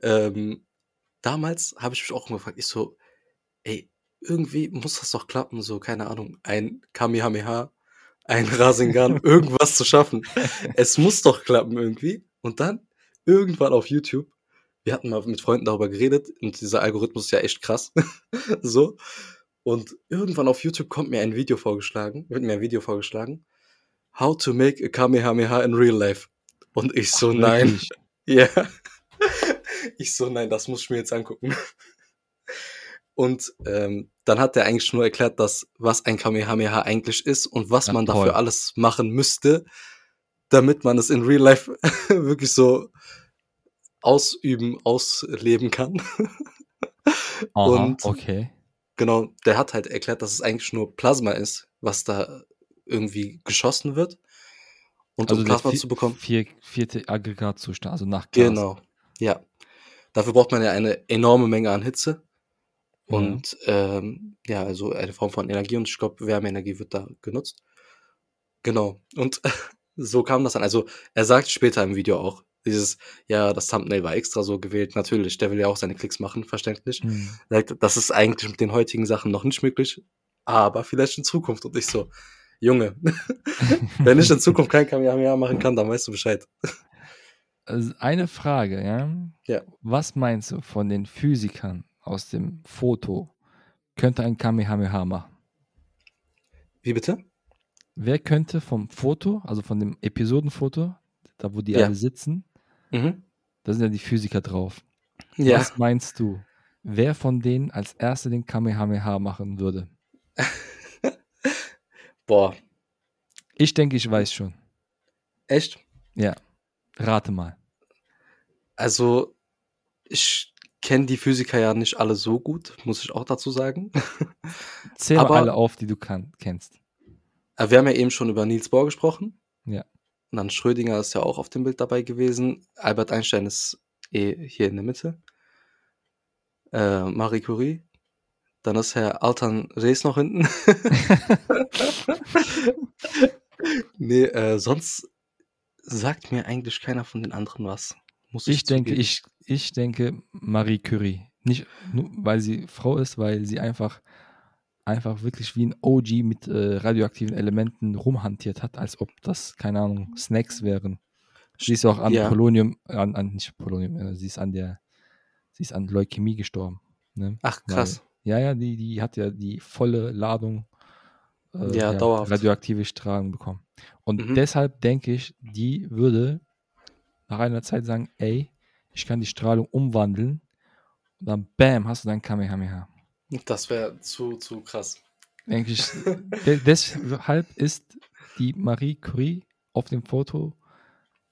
ähm, damals habe ich mich auch immer gefragt, ich so, ey, irgendwie muss das doch klappen, so, keine Ahnung, ein Kamehameha, ein Rasengan, irgendwas zu schaffen. Es muss doch klappen irgendwie. Und dann irgendwann auf YouTube, wir hatten mal mit Freunden darüber geredet und dieser Algorithmus ist ja echt krass. so. Und irgendwann auf YouTube kommt mir ein Video vorgeschlagen, wird mir ein Video vorgeschlagen. How to make a Kamehameha in real life. Und ich so, Ach, nein. Ja. Ich so, nein, das muss ich mir jetzt angucken. Und ähm, dann hat er eigentlich nur erklärt, dass was ein Kamehameha eigentlich ist und was Ja, man toll. dafür alles machen müsste, damit man es in Real Life wirklich so ausüben, ausleben kann. Aha, Und- okay. Genau, der hat halt erklärt, dass es eigentlich nur Plasma ist, was da irgendwie geschossen wird. Und um der Plasma vi- zu bekommen. Vier, vierte Aggregatzustand, also nach Gas. Genau, ja. Dafür braucht man ja eine enorme Menge an Hitze. Ja. Und ähm, ja, also eine Form von Energie und ich glaube, Wärmeenergie wird da genutzt. Genau. Und so kam das dann. Also er sagt später im Video auch, dieses, ja, das Thumbnail war extra so gewählt. Natürlich, der will ja auch seine Klicks machen, verständlich. Hm. Er sagt, das ist eigentlich mit den heutigen Sachen noch nicht möglich, aber vielleicht in Zukunft. Und ich so, Junge, wenn ich in Zukunft kein Kamehameha machen kann, dann weißt du Bescheid. Also eine Frage, ja? Ja. Was meinst du von den Physikern aus dem Foto könnte ein Kamehameha machen? Wie bitte? Wer könnte vom Foto, also von dem Episodenfoto, da wo die Ja. alle sitzen, Mhm. da sind ja die Physiker drauf. Ja. Was meinst du? Wer von denen als erster den Kamehameha machen würde? Boah, Ich denke, ich weiß schon. echt? Rate mal. Also, ich kenne die Physiker ja nicht alle so gut, muss ich auch dazu sagen. Zähl Aber- alle auf, die du kann, kennst. Aber Wir haben ja eben schon über Niels Bohr gesprochen. Ja. Und dann Schrödinger ist ja auch auf dem Bild dabei gewesen. Albert Einstein ist eh hier in der Mitte. Äh, Marie Curie. Dann ist Herr Altan Rees noch hinten. nee, äh, sonst sagt mir eigentlich keiner von den anderen was. Muss ich, Ich denke, ich, ich denke Marie Curie. Nicht nur, weil sie Frau ist, weil sie einfach, einfach wirklich wie ein OG mit äh, radioaktiven Elementen rumhantiert hat, als ob das, keine Ahnung, Snacks wären. Sie ist auch an Ja. Polonium, an, an nicht Polonium, äh, sie ist an der, sie ist an Leukämie gestorben. Ne? Ach, Weil- krass. Ja, ja, die, die hat ja die volle Ladung äh, Ja, ja, radioaktive Strahlung bekommen. Und Mhm. deshalb denke ich, die würde nach einer Zeit sagen, ey, ich kann die Strahlung umwandeln. Und dann bam, hast du dein Kamehameha. Das wäre zu, zu krass. Denke ich, de deshalb ist die Marie Curie auf dem Foto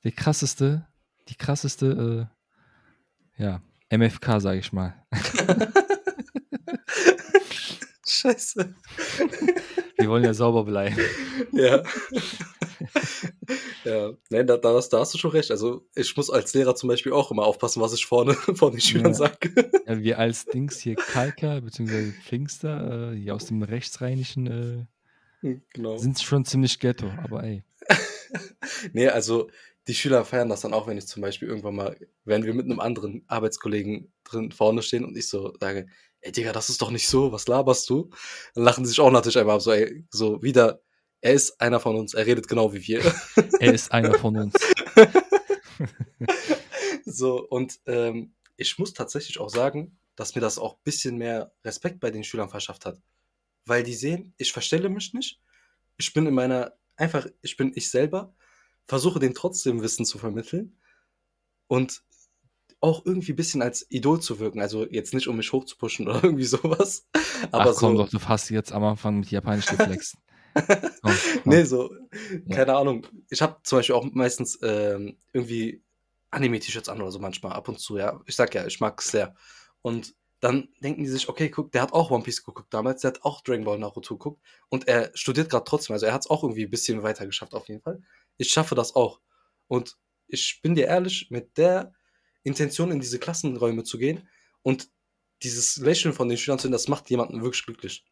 der krasseste, die krasseste, äh, ja, MFK, sage ich mal. Scheiße. Wir wollen ja sauber bleiben. Ja. ja, nein, da, da, hast, da hast du schon recht. Also ich muss als Lehrer zum Beispiel auch immer aufpassen, was ich vorne vor den Schülern Ja. sage. Ja, wir als Dings hier Kalker bzw. Pfingster, äh, hier aus dem Rechtsrheinischen, äh, genau. sind schon ziemlich ghetto, aber ey. Nee, also die Schüler feiern das dann auch, wenn ich zum Beispiel irgendwann mal, wenn wir mit einem anderen Arbeitskollegen drin vorne stehen und ich so sage, ey Digga, das ist doch nicht so, was laberst du? Dann lachen sie sich auch natürlich einmal ab, so, ey, so wieder, er ist einer von uns, er redet genau wie wir. Er ist einer von uns. so, und ähm, ich muss tatsächlich auch sagen, dass mir das auch ein bisschen mehr Respekt bei den Schülern verschafft hat. Weil die sehen, ich verstelle mich nicht. Ich bin in meiner, einfach, ich bin ich selber, versuche denen trotzdem Wissen zu vermitteln und auch irgendwie ein bisschen als Idol zu wirken. Also jetzt nicht, um mich hochzupuschen oder irgendwie sowas. Aber Ach komm so, doch, du hast jetzt am Anfang mit Japanisch geflext. Nee, so, Ja. keine Ahnung. Ich habe zum Beispiel auch meistens ähm, irgendwie Anime-T-Shirts an oder so manchmal, ab und zu, ja. Ich sag ja, ich mag es sehr. Und dann denken die sich, okay, guck, der hat auch One Piece geguckt damals, der hat auch Dragon Ball Naruto geguckt und er studiert gerade trotzdem, also er hat es auch irgendwie ein bisschen weiter geschafft auf jeden Fall. Ich schaffe das auch. Und ich bin dir ehrlich, mit der Intention in diese Klassenräume zu gehen und dieses Lächeln von den Schülern zu sehen, das macht jemanden wirklich glücklich.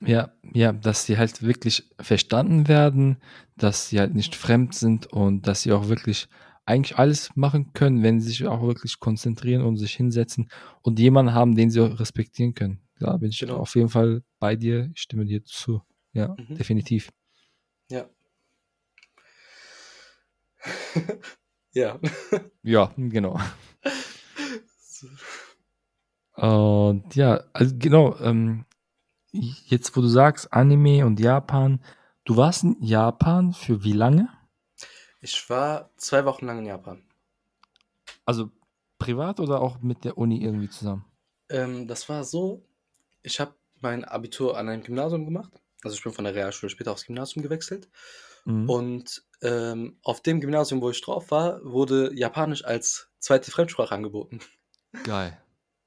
Ja, ja, dass sie halt wirklich verstanden werden, dass sie halt nicht fremd sind und dass sie auch wirklich eigentlich alles machen können, wenn sie sich auch wirklich konzentrieren und sich hinsetzen und jemanden haben, den sie auch respektieren können. Da bin ich Genau. auf jeden Fall bei dir, ich stimme dir zu. Ja, Mhm. definitiv. Ja. ja. Ja, genau. Und ja, also genau, ähm, jetzt wo du sagst Anime und Japan, du warst in Japan für wie lange? Ich war zwei Wochen lang in Japan. Also privat oder auch mit der Uni irgendwie zusammen? Ähm, das war so, ich habe mein Abitur an einem Gymnasium gemacht. Also ich bin von der Realschule später aufs Gymnasium gewechselt. Mhm. Und ähm, auf dem Gymnasium, wo ich drauf war, wurde Japanisch als zweite Fremdsprache angeboten. Geil.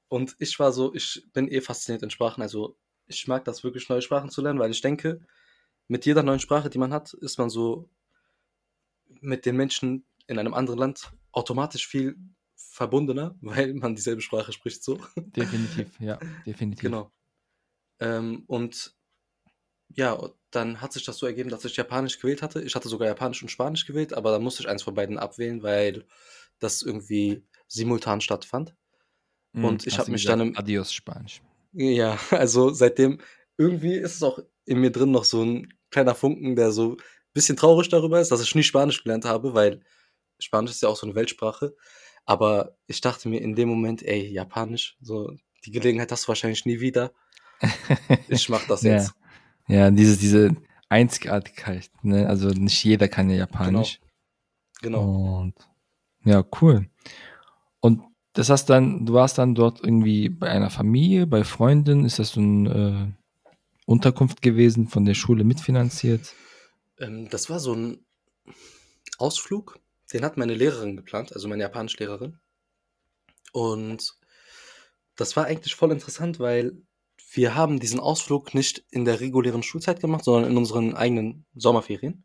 Und ich war so, ich bin eh fasziniert in Sprachen. Also ich mag das wirklich, neue Sprachen zu lernen, weil ich denke, mit jeder neuen Sprache, die man hat, ist man so mit den Menschen in einem anderen Land automatisch viel verbundener, weil man dieselbe Sprache spricht so. Definitiv, ja, definitiv. Genau. Ähm, und ja, dann hat sich das so ergeben, dass ich Japanisch gewählt hatte. Ich hatte sogar Japanisch und Spanisch gewählt, aber dann musste ich eins von beiden abwählen, weil das irgendwie simultan stattfand. Mhm, Und ich hast hab du mich gesagt, dann im- Adios Spanisch. Ja, also seitdem irgendwie ist es auch in mir drin noch so ein kleiner Funken, der so ein bisschen traurig darüber ist, dass ich nie Spanisch gelernt habe, weil Spanisch ist ja auch so eine Weltsprache. Aber ich dachte mir in dem Moment, ey, Japanisch, so die Gelegenheit hast du wahrscheinlich nie wieder. Ich mach das Ja. jetzt. Ja, diese, diese Einzigartigkeit, ne? Also nicht jeder kann ja Japanisch. Genau. Und ja, cool. Und das heißt dann, du warst dann dort irgendwie bei einer Familie, bei Freunden, ist das so eine äh, Unterkunft gewesen, von der Schule mitfinanziert? Ähm, das war so ein Ausflug, den hat meine Lehrerin geplant, also meine Japanischlehrerin. Und das war eigentlich voll interessant, weil wir haben diesen Ausflug nicht in der regulären Schulzeit gemacht, sondern in unseren eigenen Sommerferien.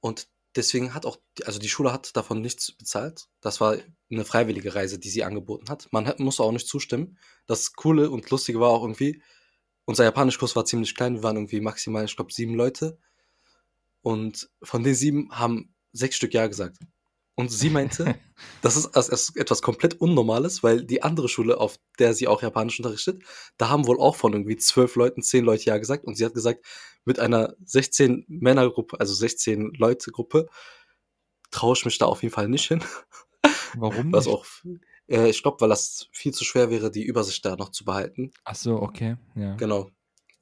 Und deswegen hat auch, also die Schule hat davon nichts bezahlt. Das war eine freiwillige Reise, die sie angeboten hat. Man hat, musste auch nicht zustimmen. Das Coole und Lustige war auch irgendwie, unser Japanischkurs war ziemlich klein. Wir waren irgendwie maximal, ich glaube, sieben Leute. Und von den sieben haben sechs Stück Ja gesagt. Und sie meinte, das ist als- als etwas komplett Unnormales, weil die andere Schule, auf der sie auch Japanisch unterrichtet, da haben wohl auch von irgendwie zwölf Leuten zehn Leute Ja gesagt. Und sie hat gesagt, mit einer 16 Männergruppe, also 16 Leute Gruppe, traue ich mich da auf jeden Fall nicht hin. Warum Was nicht? auch, äh, ich glaube, weil das viel zu schwer wäre, die Übersicht da noch zu behalten. Ach so, okay, ja. Genau.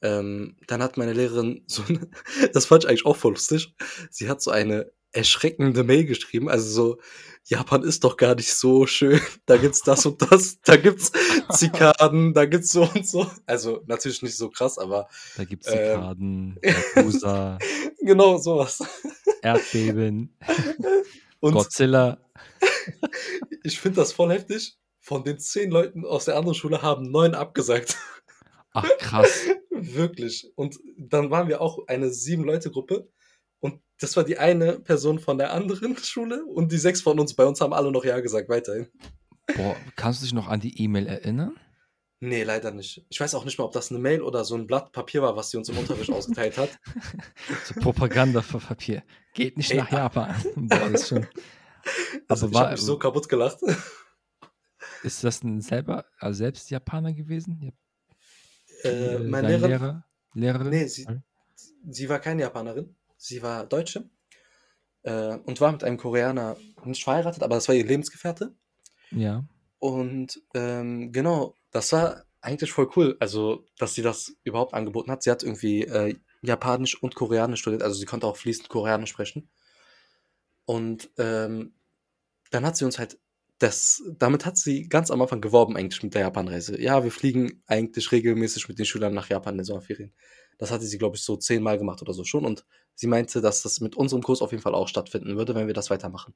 ähm, dann hat meine Lehrerin so eine, das fand ich eigentlich auch voll lustig. Sie hat so eine erschreckende Mail geschrieben, also so, Japan ist doch gar nicht so schön. Da gibt's das und das, da gibt's Zikaden, da gibt's so und so. Also natürlich nicht so krass, aber. Da gibt's Zikaden, ähm, Yakuza. genau, sowas. Erdbeben. und Godzilla. ich finde das voll heftig. Von den zehn Leuten aus der anderen Schule haben neun abgesagt. Ach, krass. Wirklich. Und dann waren wir auch eine sieben-Leute-Gruppe. Das war die eine Person von der anderen Schule und die sechs von uns bei uns haben alle noch Ja gesagt, weiterhin. Boah, kannst du dich noch an die E-Mail erinnern? Nee, leider nicht. Ich weiß auch nicht mal, ob das eine Mail oder so ein Blatt Papier war, was sie uns im Unterricht ausgeteilt hat. So Propaganda für Papier. Geht nicht Ey, nach Japan. Boah, das ist schon. Also, ich habe mich so kaputt gelacht. Ist das ein selber, also selbst Japaner gewesen? Äh, meine Lehrer, Lehrer, Lehrerin? Nee, sie, sie war keine Japanerin. Sie war Deutsche äh, und war mit einem Koreaner nicht verheiratet, aber das war ihr Lebensgefährte. Ja. Und ähm, genau, das war eigentlich voll cool, also dass sie das überhaupt angeboten hat. Sie hat irgendwie äh, Japanisch und Koreanisch studiert, also sie konnte auch fließend Koreanisch sprechen. Und ähm, dann hat sie uns halt das, damit hat sie ganz am Anfang geworben eigentlich mit der Japanreise. Ja, wir fliegen eigentlich regelmäßig mit den Schülern nach Japan in den Sommerferien. Das hatte sie, glaube ich, so zehnmal gemacht oder so schon. Und sie meinte, dass das mit unserem Kurs auf jeden Fall auch stattfinden würde, wenn wir das weitermachen.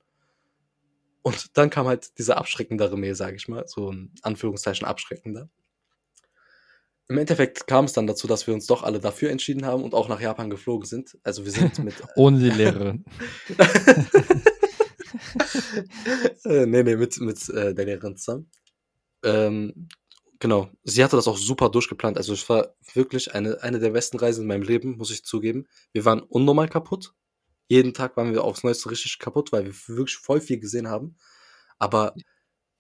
Und dann kam halt dieser abschreckendere Mail, sage ich mal, so ein Anführungszeichen abschreckender. Im Endeffekt kam es dann dazu, dass wir uns doch alle dafür entschieden haben und auch nach Japan geflogen sind. Also wir sind mit. Ohne die Lehrerin. äh, nee, nee, mit, mit äh, der Lehrerin zusammen. Ähm, Genau. Sie hatte das auch super durchgeplant. Also es war wirklich eine, eine der besten Reisen in meinem Leben, muss ich zugeben. Wir waren unnormal kaputt. Jeden Tag waren wir aufs Neueste richtig kaputt, weil wir wirklich voll viel gesehen haben. Aber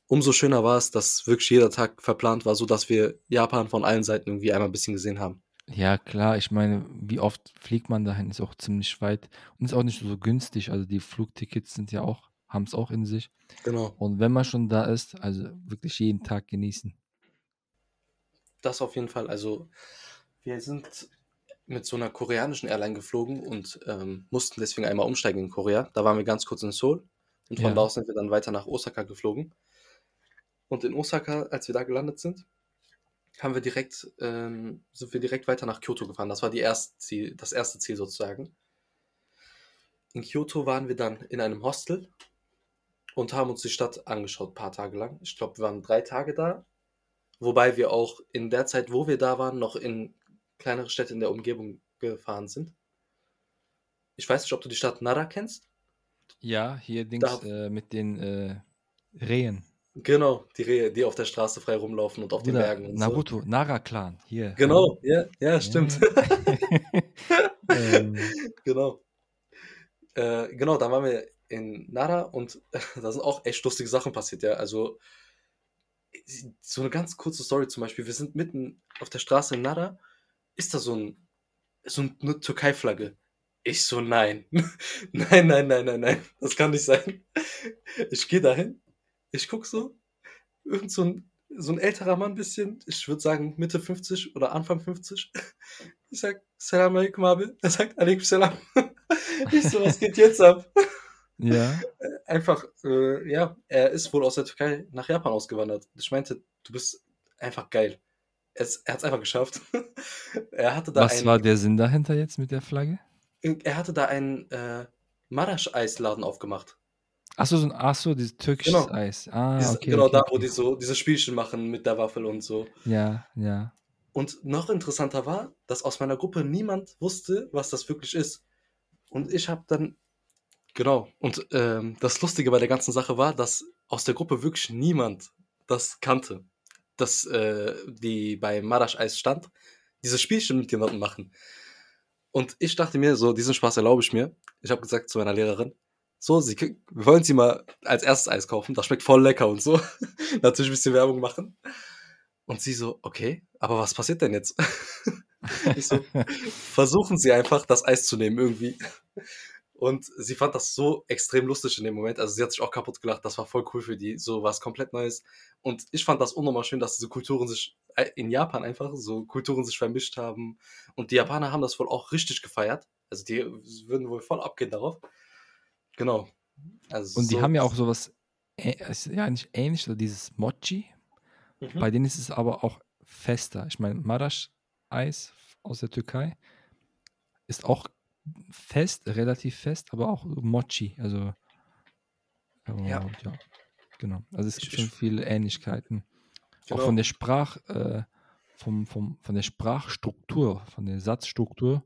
umso schöner war es, dass wirklich jeder Tag verplant war, so dass wir Japan von allen Seiten irgendwie einmal ein bisschen gesehen haben. Ja, klar. Ich meine, wie oft fliegt man dahin? Ist auch ziemlich weit und ist auch nicht so günstig. Also die Flugtickets sind ja auch, haben es auch in sich. Genau. Und wenn man schon da ist, also wirklich jeden Tag genießen das auf jeden Fall. Also wir sind mit so einer koreanischen Airline geflogen und ähm, mussten deswegen einmal umsteigen in Korea. Da waren wir ganz kurz in Seoul und von ja. da aus sind wir dann weiter nach Osaka geflogen. Und in Osaka, als wir da gelandet sind, haben wir direkt, ähm, sind wir direkt weiter nach Kyoto gefahren. Das war die erste Ziel, das erste Ziel sozusagen. In Kyoto waren wir dann in einem Hostel und haben uns die Stadt angeschaut, ein paar Tage lang. Ich glaube, wir waren drei Tage da Wobei wir auch in der Zeit, wo wir da waren, noch in kleinere Städte in der Umgebung gefahren sind. Ich weiß nicht, ob du die Stadt Nara kennst. Ja, hier Dings äh, mit den äh, Rehen. Genau, die Rehe, die auf der Straße frei rumlaufen und auf den Bergen und Naruto, so. Nara-Clan, hier. Genau, ja, ja, stimmt. ähm. Genau. Äh, genau, da waren wir in Nara und da sind auch echt lustige Sachen passiert, ja. Also so eine ganz kurze Story zum Beispiel. Wir sind mitten auf der Straße in Nara. Ist da so, ein, so eine Türkei-Flagge? Ich so, nein. nein, nein, nein, nein, nein. Das kann nicht sein. Ich gehe dahin. Ich guck so. Irgend so ein, so ein älterer Mann, bisschen. Ich würde sagen Mitte 50 oder Anfang 50. Ich sag, Salam alaikum, Abi. Er sagt, alaikum salam. Ich so, was geht jetzt ab? Ja. Einfach, äh, ja, er ist wohl aus der Türkei nach Japan ausgewandert. Ich meinte, du bist einfach geil. Es, er hat es einfach geschafft. er hatte da Was ein, war der Sinn dahinter jetzt mit der Flagge? Er hatte da einen äh, Marasch-Eisladen aufgemacht. Achso, so, ach so, dieses türkisches genau. Eis. Ah, dieses, okay, genau okay, da, okay. wo die so diese Spielchen machen mit der Waffel und so. Ja, ja. Und noch interessanter war, dass aus meiner Gruppe niemand wusste, was das wirklich ist. Und ich habe dann Genau. Und ähm, das Lustige bei der ganzen Sache war, dass aus der Gruppe wirklich niemand das kannte, dass äh, die bei Marasch Eis stand, diese Spielchen mit jemandem machen. Und ich dachte mir, so, diesen Spaß erlaube ich mir. Ich habe gesagt zu meiner Lehrerin, so, sie, wir wollen sie mal als erstes Eis kaufen, das schmeckt voll lecker und so. Natürlich ein bisschen Werbung machen. Und sie so, okay, aber was passiert denn jetzt? ich so, versuchen Sie einfach, das Eis zu nehmen irgendwie. Und sie fand das so extrem lustig in dem Moment. Also sie hat sich auch kaputt gelacht. Das war voll cool für die. So was komplett Neues. Und ich fand das unnormal schön, dass diese Kulturen sich äh, in Japan einfach so Kulturen sich vermischt haben. Und die Japaner haben das wohl auch richtig gefeiert. Also die würden wohl voll abgehen darauf. Genau. Also und die so haben ja auch sowas, ja nicht ähnlich, oder dieses Mochi. Mhm. Bei denen ist es aber auch fester. Ich meine, Marasch-Eis aus der Türkei ist auch fest, relativ fest, aber auch Mochi. Also, äh, ja. ja. Genau. Also es gibt schon viele Ähnlichkeiten. Genau. Auch von der Sprach, äh, vom, vom, von der Sprachstruktur, von der Satzstruktur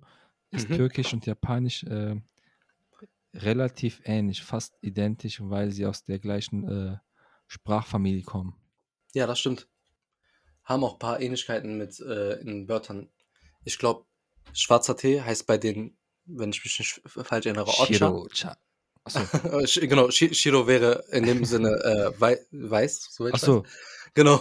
ist mhm. Türkisch und Japanisch äh, relativ ähnlich, fast identisch, weil sie aus der gleichen äh, Sprachfamilie kommen. Ja, das stimmt. Haben auch ein paar Ähnlichkeiten mit äh, in Wörtern. Ich glaube, schwarzer Tee heißt bei den, wenn ich mich nicht falsch erinnere, Ocha. Achso. genau, Shiro wäre in dem Sinne äh, wei weiß, so Achso. Genau.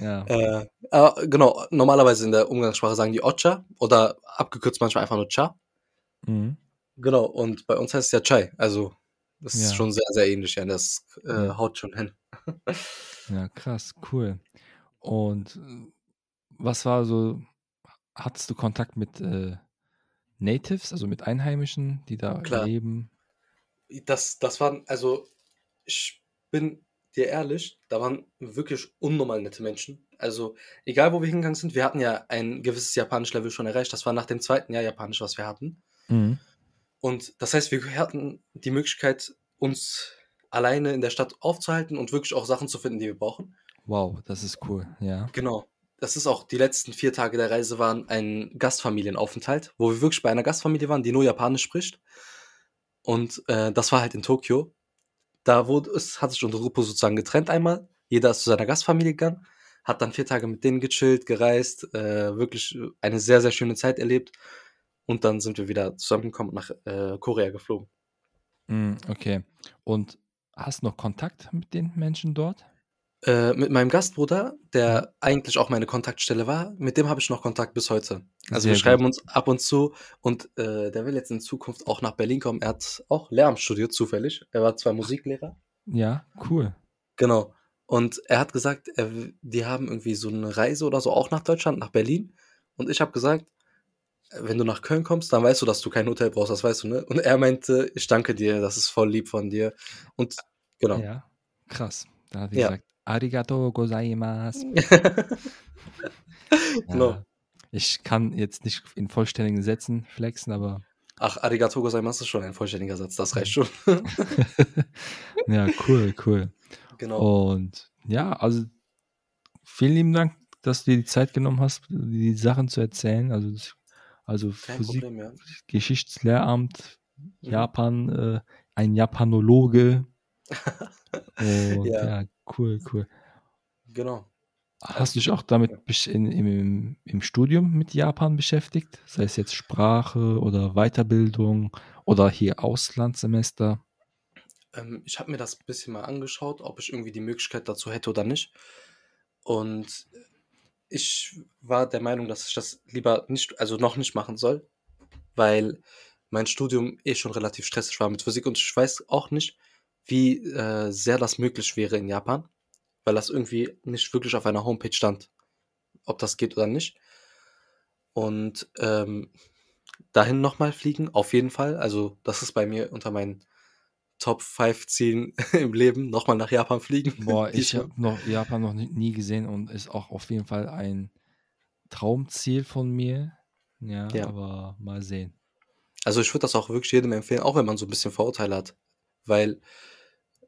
Ja. Äh, aber genau, normalerweise in der Umgangssprache sagen die Ocha oder abgekürzt manchmal einfach nur Cha. Mhm. Genau, und bei uns heißt es ja Chai. Also, das ja. ist schon sehr, sehr ähnlich. Ja, das äh, haut schon hin. ja, krass, cool. Und was war so, hattest du Kontakt mit äh, Natives, also mit Einheimischen, die da Klar. leben? Das, das waren, also ich bin dir ehrlich, da waren wirklich unnormal nette Menschen. Also egal, wo wir hingegangen sind, wir hatten ja ein gewisses Japanisch-Level schon erreicht. Das war nach dem zweiten Jahr Japanisch, was wir hatten. Mhm. Und das heißt, wir hatten die Möglichkeit, uns alleine in der Stadt aufzuhalten und wirklich auch Sachen zu finden, die wir brauchen. Wow, das ist cool, ja. Genau. Das ist auch, die letzten vier Tage der Reise waren ein Gastfamilienaufenthalt, wo wir wirklich bei einer Gastfamilie waren, die nur Japanisch spricht. Und äh, das war halt in Tokio. Da wurde es, hat sich unsere Gruppe sozusagen getrennt einmal. Jeder ist zu seiner Gastfamilie gegangen, hat dann vier Tage mit denen gechillt, gereist, äh, wirklich eine sehr, sehr schöne Zeit erlebt. Und dann sind wir wieder zusammengekommen und nach äh, Korea geflogen. Mm, okay. Und hast du noch Kontakt mit den Menschen dort? Äh, mit meinem Gastbruder, der eigentlich auch meine Kontaktstelle war, mit dem habe ich noch Kontakt bis heute. Also Sehr wir schreiben uns ab und zu und äh, der will jetzt in Zukunft auch nach Berlin kommen. Er hat auch Lehramt studiert, zufällig. Er war zwar Musiklehrer. Ja, cool. Genau. Und er hat gesagt, er, die haben irgendwie so eine Reise oder so auch nach Deutschland, nach Berlin. Und ich habe gesagt, wenn du nach Köln kommst, dann weißt du, dass du kein Hotel brauchst, das weißt du, ne? Und er meinte, ich danke dir, das ist voll lieb von dir. Und genau. Ja, krass. Da hat er ja. gesagt, Arigato gozaimasu. Ja, ich kann jetzt nicht in vollständigen Sätzen flexen, aber. Ach, Arigato gozaimasu ist schon ein vollständiger Satz, das reicht schon. ja, cool, cool. Genau. Und ja, also vielen lieben Dank, dass du dir die Zeit genommen hast, die Sachen zu erzählen. Also also Kein Physik, Problem, ja. Geschichtslehramt, mhm. Japan, äh, ein Japanologe. Und, ja. ja. cool, cool. Genau. Hast du dich auch damit in, im, im Studium mit Japan beschäftigt? Sei es jetzt Sprache oder Weiterbildung oder hier Auslandssemester? Ähm, ich habe mir das ein bisschen mal angeschaut, ob ich irgendwie die Möglichkeit dazu hätte oder nicht. Und ich war der Meinung, dass ich das lieber nicht, also noch nicht machen soll, weil mein Studium eh schon relativ stressig war mit Physik und ich weiß auch nicht, wie äh, sehr das möglich wäre in Japan, weil das irgendwie nicht wirklich auf einer Homepage stand, ob das geht oder nicht. Und ähm, dahin nochmal fliegen, auf jeden Fall. Also das ist bei mir unter meinen Top 5 Zielen im Leben, nochmal nach Japan fliegen. Boah, ich habe noch Japan noch nie gesehen und ist auch auf jeden Fall ein Traumziel von mir. Ja, ja. aber mal sehen. Also ich würde das auch wirklich jedem empfehlen, auch wenn man so ein bisschen Vorurteile hat. Weil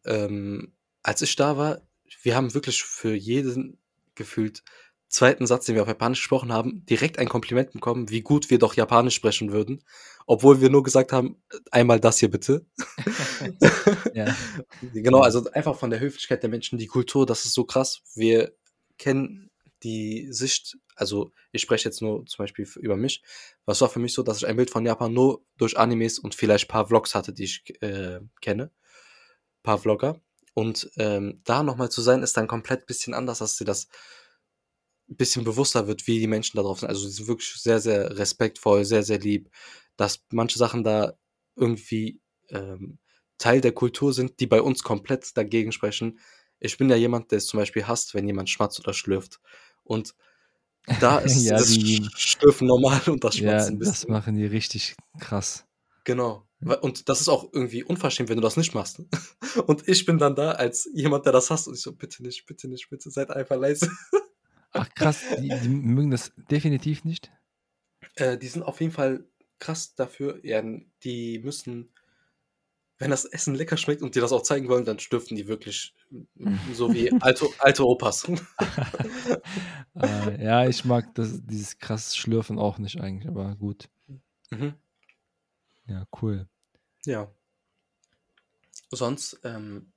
ähm, als ich da war, wir haben wirklich für jeden gefühlt zweiten Satz, den wir auf Japanisch gesprochen haben, direkt ein Kompliment bekommen, wie gut wir doch Japanisch sprechen würden, obwohl wir nur gesagt haben, einmal das hier bitte. ja. Genau, also einfach von der Höflichkeit der Menschen, die Kultur, das ist so krass. Wir kennen die Sicht, also ich spreche jetzt nur zum Beispiel über mich, was war für mich so, dass ich ein Bild von Japan nur durch Animes und vielleicht ein paar Vlogs hatte, die ich äh, kenne, ein paar Vlogger. Und ähm, da nochmal zu sein, ist dann komplett bisschen anders, dass sie das ein bisschen bewusster wird, wie die Menschen da drauf sind. Also sie sind wirklich sehr, sehr respektvoll, sehr, sehr lieb. Dass manche Sachen da irgendwie ähm, Teil der Kultur sind, die bei uns komplett dagegen sprechen. Ich bin ja jemand, der es zum Beispiel hasst, wenn jemand schmatzt oder schlürft. Und da ist Ja, das die- Schlürfen normal und das Ja, Schmatzen ein das bisschen. machen die richtig krass. Genau. Und das ist auch irgendwie unverschämt, wenn du das nicht machst. Und ich bin dann da als jemand, der das hasst und ich so, bitte nicht, bitte nicht, bitte seid einfach leise. Ach krass, die, die mögen das definitiv nicht. Äh, die sind auf jeden Fall krass dafür. Ja, die müssen, wenn das Essen lecker schmeckt und die das auch zeigen wollen, dann stürfen die wirklich so wie alte, alte Opas. äh, ja, ich mag das, dieses krass Schlürfen auch nicht eigentlich, aber gut. mhm. Ja, cool. Ja. Sonst, ähm,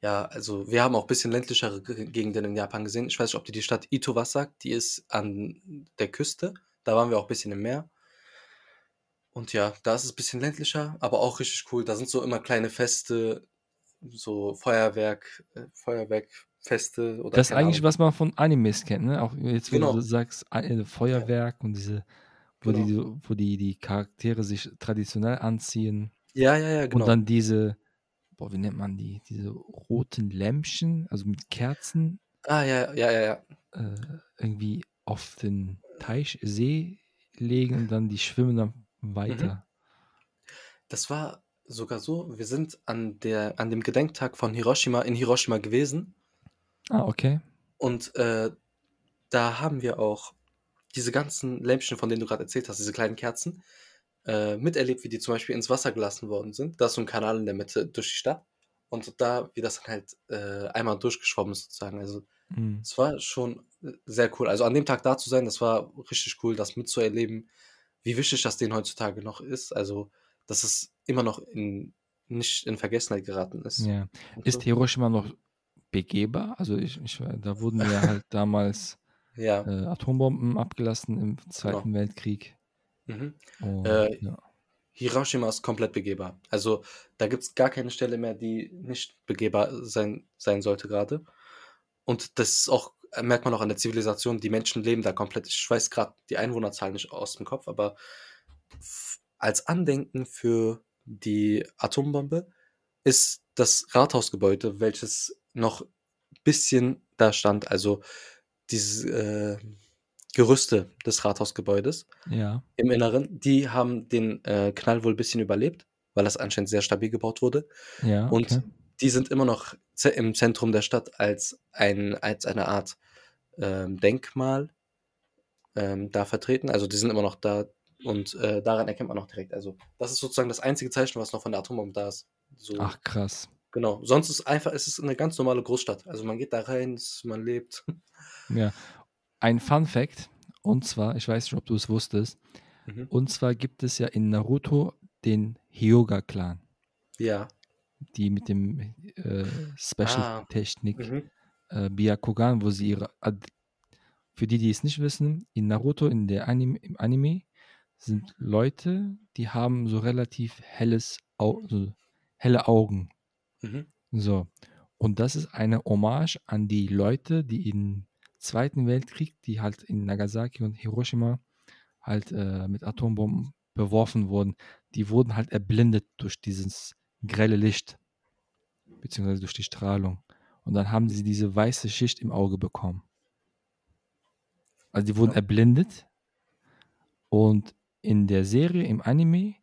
ja, also wir haben auch ein bisschen ländlichere Ge- Gegenden in Japan gesehen. Ich weiß nicht, ob dir die Stadt Ito was sagt. Die ist an der Küste. Da waren wir auch ein bisschen im Meer. Und ja, da ist es ein bisschen ländlicher, aber auch richtig cool. Da sind so immer kleine Feste, so Feuerwerk, äh, Feuerwerkfeste oder Das ist eigentlich, Ahnung. was man von Animes kennt, ne? Auch jetzt, wo Genau. du sagst, äh, Feuerwerk und diese, wo, die, Genau. wo die, die Charaktere sich traditionell anziehen. Ja, ja, ja, genau. Und dann diese, boah, wie nennt man die? Diese roten Lämpchen, also mit Kerzen, ah, ja, ja, ja, ja. äh, irgendwie auf den Teich, See legen und dann die schwimmen dann weiter. Das war sogar so, wir sind an, der, an dem Gedenktag von Hiroshima in Hiroshima gewesen. Ah, okay. Und äh, da haben wir auch diese ganzen Lämpchen, von denen du gerade erzählt hast, diese kleinen Kerzen, äh, miterlebt, wie die zum Beispiel ins Wasser gelassen worden sind. Da ist so ein Kanal in der Mitte durch die Stadt. Und da, wie das dann halt äh, einmal durchgeschwommen ist, sozusagen. Also, Hm. es war schon sehr cool. Also, an dem Tag da zu sein, das war richtig cool, das mitzuerleben, wie wichtig das denen heutzutage noch ist. Also, dass es immer noch in, nicht in Vergessenheit geraten ist. Ja. Ist. Hiroshima noch begehbar? Also ich, ich, da wurden ja halt damals Ja. äh, Atombomben abgelassen im Zweiten Weltkrieg. Mhm. Und, Äh, ja. Hiroshima ist komplett begehbar. Also da gibt es gar keine Stelle mehr, die nicht begehbar sein, sein sollte gerade. Und das ist auch, merkt man auch an der Zivilisation, die Menschen leben da komplett. Ich weiß gerade die Einwohnerzahl nicht aus dem Kopf, aber als Andenken für die Atombombe ist das Rathausgebäude, welches noch ein bisschen da stand, also diese äh, Gerüste des Rathausgebäudes ja. im Inneren, die haben den äh, Knall wohl ein bisschen überlebt, weil das anscheinend sehr stabil gebaut wurde. Ja, Und okay. Die sind immer noch im Zentrum der Stadt als, ein, als eine Art ähm, Denkmal ähm, da vertreten. Also die sind immer noch da und äh, daran erkennt man auch direkt. Also das ist sozusagen das einzige Zeichen, was noch von der Atombombe da ist. So, Ach krass. genau. Sonst ist einfach, es ist eine ganz normale Großstadt. Also man geht da rein, man lebt. Ja. Ein Fun Fact, und zwar, ich weiß nicht, ob du es wusstest, Mhm. und zwar gibt es ja in Naruto den Hyoga-Clan, Ja. Die mit dem äh, Ah. Special-Technik Mhm. äh, Byakugan, wo sie ihre, Ad für die, die es nicht wissen, in Naruto, in der Anime, im Anime, sind Leute, die haben so relativ helles, Au so helle Augen. Mhm. So. Und das ist eine Hommage an die Leute, die im Zweiten Weltkrieg, die halt in Nagasaki und Hiroshima halt äh, mit Atombomben beworfen wurden. Die wurden halt erblindet durch dieses grelle Licht, beziehungsweise durch die Strahlung. Und dann haben sie diese weiße Schicht im Auge bekommen. Also die wurden Ja. erblindet. Und in der Serie, im Anime,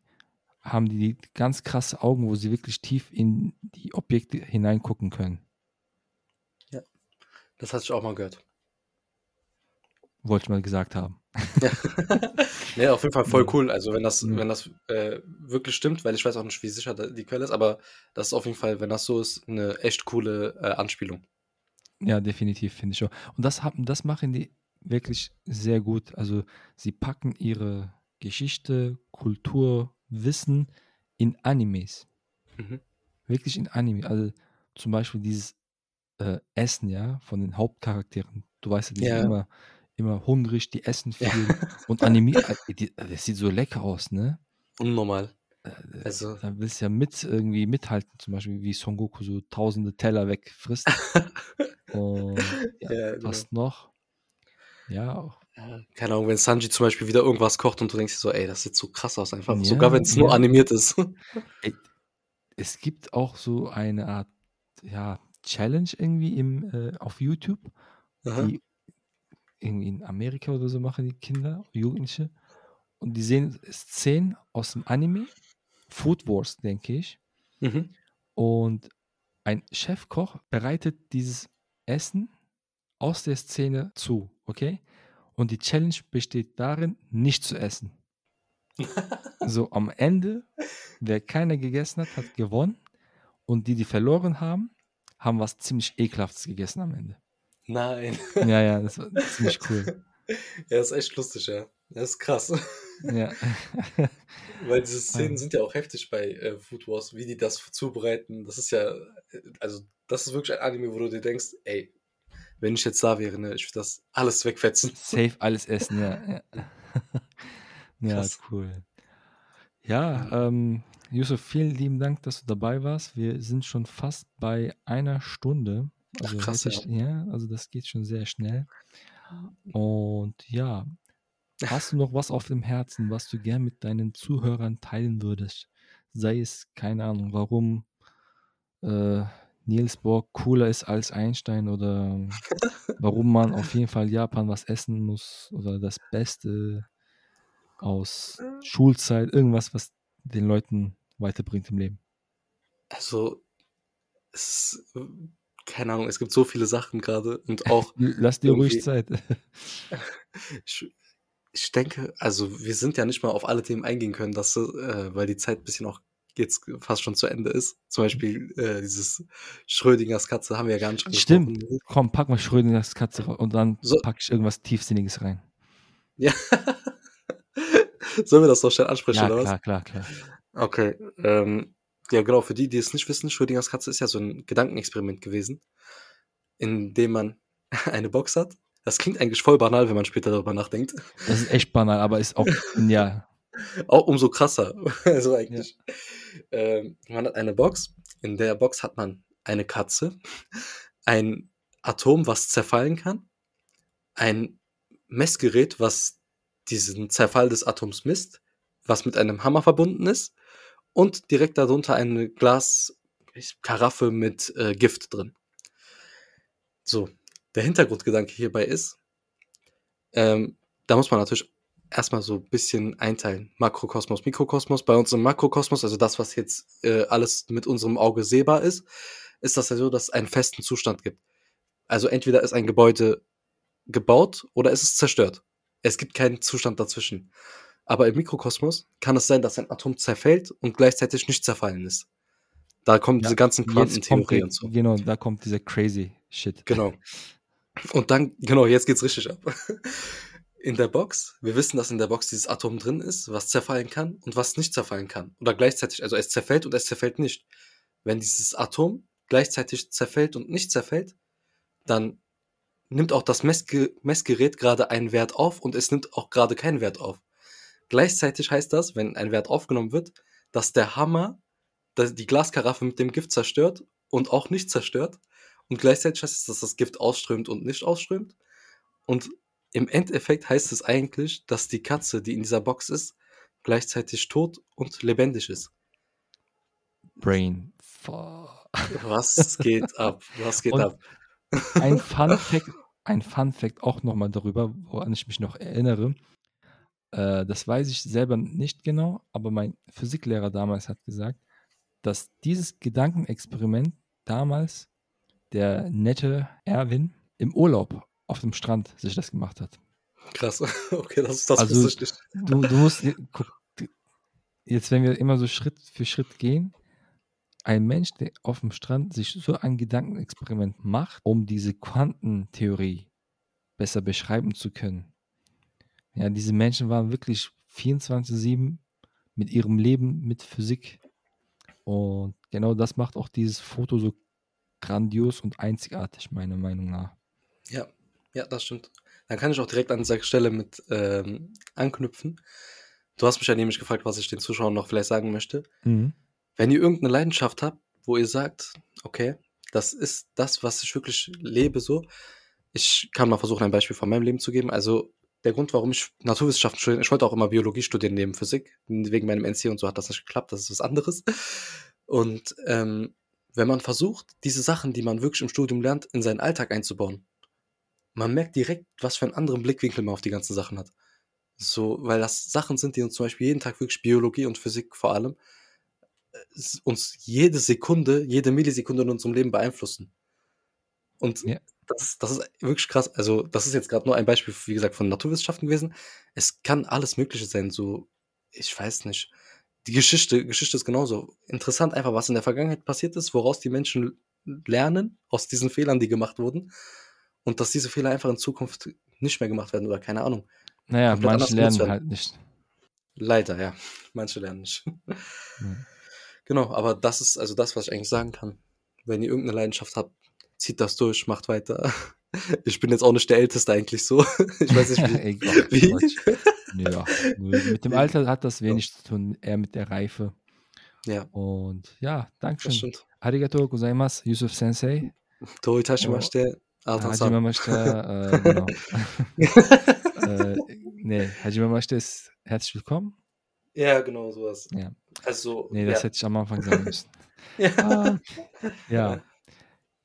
haben die ganz krasse Augen, wo sie wirklich tief in die Objekte hineingucken können. Das hatte ich auch mal gehört. Wollte ich mal gesagt haben. Ja. nee, auf jeden Fall voll cool. Also wenn das, Ja. wenn das äh, wirklich stimmt, weil ich weiß auch nicht, wie sicher die Quelle ist, aber das ist auf jeden Fall, wenn das so ist, eine echt coole äh, Anspielung. Ja, definitiv, finde ich auch. Und das, haben, das machen die wirklich sehr gut. Also sie packen ihre Geschichte, Kultur, Wissen in Animes. Mhm. Wirklich in Anime. Also zum Beispiel dieses äh, Essen, ja, von den Hauptcharakteren. Du weißt ja, die Ja. sind immer, immer hungrig, die essen Ja. viel. Und Anime, äh, die, das sieht so lecker aus, ne? Unnormal. Äh, Also, Da willst du ja mit irgendwie mithalten, zum Beispiel wie Son Goku so tausende Teller wegfrisst. Und ja, ja, genau. was noch? Ja, auch. Ja, keine Ahnung, wenn Sanji zum Beispiel wieder irgendwas kocht und du denkst dir so, ey, das sieht so krass aus einfach. Ja, Sogar wenn es nur ja. animiert ist. Es gibt auch so eine Art, ja, Challenge irgendwie im, äh, auf YouTube, Aha. die irgendwie in Amerika oder so machen die Kinder, Jugendliche. Und die sehen Szenen aus dem Anime, Food Wars, denke ich. Mhm. Und ein Chefkoch bereitet dieses Essen aus der Szene zu, okay? Und die Challenge besteht darin, nicht zu essen. So, am Ende, wer keiner gegessen hat, hat gewonnen. Und die, die verloren haben, haben was ziemlich ekelhaftes gegessen am Ende. Nein. Ja, ja, das war ziemlich cool. Ja, das ist echt lustig, ja. Das ist krass. Ja. Weil diese Szenen Ähm. sind ja auch heftig bei äh, Food Wars, wie die das zubereiten. Das ist ja, äh, also, das ist wirklich ein Anime, wo du dir denkst, ey, wenn ich jetzt da wäre, ne, ich würde das alles wegfetzen. Safe alles essen, ja. Ja, ja Krass. cool. Ja, ähm, Yusuf, vielen lieben Dank, dass du dabei warst. Wir sind schon fast bei einer Stunde. Ach, Also, krass, hätte ich, ja, also das geht schon sehr schnell. Und ja, hast du noch was auf dem Herzen, was du gern mit deinen Zuhörern teilen würdest? Sei es, keine Ahnung, warum äh, Niels Bohr cooler ist als Einstein oder warum man auf jeden Fall Japan was essen muss oder das Beste aus Schulzeit, irgendwas, was den Leuten weiterbringt im Leben. Also, es ist, äh, keine Ahnung, es gibt so viele Sachen gerade und auch, Lass dir ruhig Zeit. ich, ich denke, also wir sind ja nicht mal auf alle Themen eingehen können, dass, äh, weil die Zeit ein bisschen auch jetzt fast schon zu Ende ist. Zum Beispiel äh, dieses Schrödingers Katze haben wir ja gar nicht Stimmt. angesprochen. Komm, pack mal Schrödingers Katze und dann So. pack ich irgendwas Tiefsinniges rein. Ja. Sollen wir das doch schnell ansprechen, Ja, oder was? klar, klar, klar. Okay. Ähm, ja, genau, für die, die es nicht wissen, Schrödingers Katze ist ja so ein Gedankenexperiment gewesen, in dem man eine Box hat. Das klingt eigentlich voll banal, wenn man später darüber nachdenkt. Das ist echt banal, aber ist auch, ja, Auch umso krasser. Also eigentlich. Ähm, man hat eine Box. In der Box hat man eine Katze, ein Atom, was zerfallen kann, ein Messgerät, was diesen Zerfall des Atoms misst, was mit einem Hammer verbunden ist, und direkt darunter eine Glaskaraffe mit äh, Gift drin. So, der Hintergrundgedanke hierbei ist, ähm, da muss man natürlich erstmal so ein bisschen einteilen. Makrokosmos, Mikrokosmos. Bei uns im Makrokosmos, also das, was jetzt äh, alles mit unserem Auge sehbar ist, ist das ja so, dass es einen festen Zustand gibt. Also entweder ist ein Gebäude gebaut oder es ist zerstört. Es gibt keinen Zustand dazwischen. Aber im Mikrokosmos kann es sein, dass ein Atom zerfällt und gleichzeitig nicht zerfallen ist. Da kommen Ja, diese ganzen Quantentheorien und so. genau, da kommt dieser crazy Shit. Genau. Und dann, genau, jetzt geht's richtig ab. In der Box, wir wissen, dass in der Box dieses Atom drin ist, was zerfallen kann und was nicht zerfallen kann. Oder gleichzeitig, also es zerfällt und es zerfällt nicht. Wenn dieses Atom gleichzeitig zerfällt und nicht zerfällt, dann nimmt auch das Messge Messgerät gerade einen Wert auf und es nimmt auch gerade keinen Wert auf. Gleichzeitig heißt das, wenn ein Wert aufgenommen wird, dass der Hammer dass die Glaskaraffe mit dem Gift zerstört und auch nicht zerstört. Und gleichzeitig heißt es, dass das Gift ausströmt und nicht ausströmt. Und im Endeffekt heißt es eigentlich, dass die Katze, die in dieser Box ist, gleichzeitig tot und lebendig ist. Brain. Was geht ab? Was geht Und- ab? Ein Fun Fact, ein Fun Fact auch nochmal darüber, woran ich mich noch erinnere. Äh, das weiß ich selber nicht genau, aber mein Physiklehrer damals hat gesagt, dass dieses Gedankenexperiment damals der nette Erwin im Urlaub auf dem Strand sich das gemacht hat. Krass. Okay, das, das Also-. Du, du musst, guck, jetzt wenn wir immer so Schritt für Schritt gehen, ein Mensch, der auf dem Strand sich so ein Gedankenexperiment macht, um diese Quantentheorie besser beschreiben zu können. Ja, diese Menschen waren wirklich 24-7 mit ihrem Leben mit Physik. Und genau das macht auch dieses Foto so grandios und einzigartig, meiner Meinung nach. Ja, ja, das stimmt. Dann kann ich auch direkt an dieser Stelle mit ähm, anknüpfen. Du hast mich ja nämlich gefragt, was ich den Zuschauern noch vielleicht sagen möchte. Mhm. Wenn ihr irgendeine Leidenschaft habt, wo ihr sagt, okay, das ist das, was ich wirklich lebe, so, ich kann mal versuchen, ein Beispiel von meinem Leben zu geben. Also der Grund, warum ich Naturwissenschaften studiere, ich wollte auch immer Biologie studieren neben Physik. Wegen meinem NC und so hat das nicht geklappt, das ist was anderes. Und ähm, wenn man versucht, diese Sachen, die man wirklich im Studium lernt, in seinen Alltag einzubauen, man merkt direkt, was für einen anderen Blickwinkel man auf die ganzen Sachen hat. So, weil das Sachen sind, die uns zum Beispiel jeden Tag wirklich Biologie und Physik vor allem, äh, uns jede Sekunde, jede Millisekunde in unserem Leben beeinflussen. Und Ja. Das, das ist wirklich krass. Also, das ist jetzt gerade nur ein Beispiel, wie gesagt, von Naturwissenschaften gewesen. Es kann alles Mögliche sein. So, ich weiß nicht. Die Geschichte, Geschichte ist genauso. Interessant einfach, was in der Vergangenheit passiert ist, woraus die Menschen lernen, aus diesen Fehlern, die gemacht wurden. Und dass diese Fehler einfach in Zukunft nicht mehr gemacht werden oder keine Ahnung. Naja, komplett manche lernen halt nicht. Leider, ja. Manche lernen nicht. Ja. Genau, aber das ist also das, was ich eigentlich sagen kann. Wenn ihr irgendeine Leidenschaft habt, zieht das durch, macht weiter. Ich bin jetzt auch nicht der Älteste eigentlich so. Ich weiß nicht, wie. Wie? Ja, mit dem Alter hat das wenig zu tun, eher mit der Reife. Ja, Und ja, das Dankeschön. stimmt. Arigato gozaimasu, Yusuf Sensei. To itashi Oh. Hajime. Mashita, äh, genau. äh, nee, Hajime Mashita ist herzlich willkommen. ja, genau, sowas. Ja. Also, Nee, das ja. hätte ich am Anfang sagen müssen. ja. Ah, ja.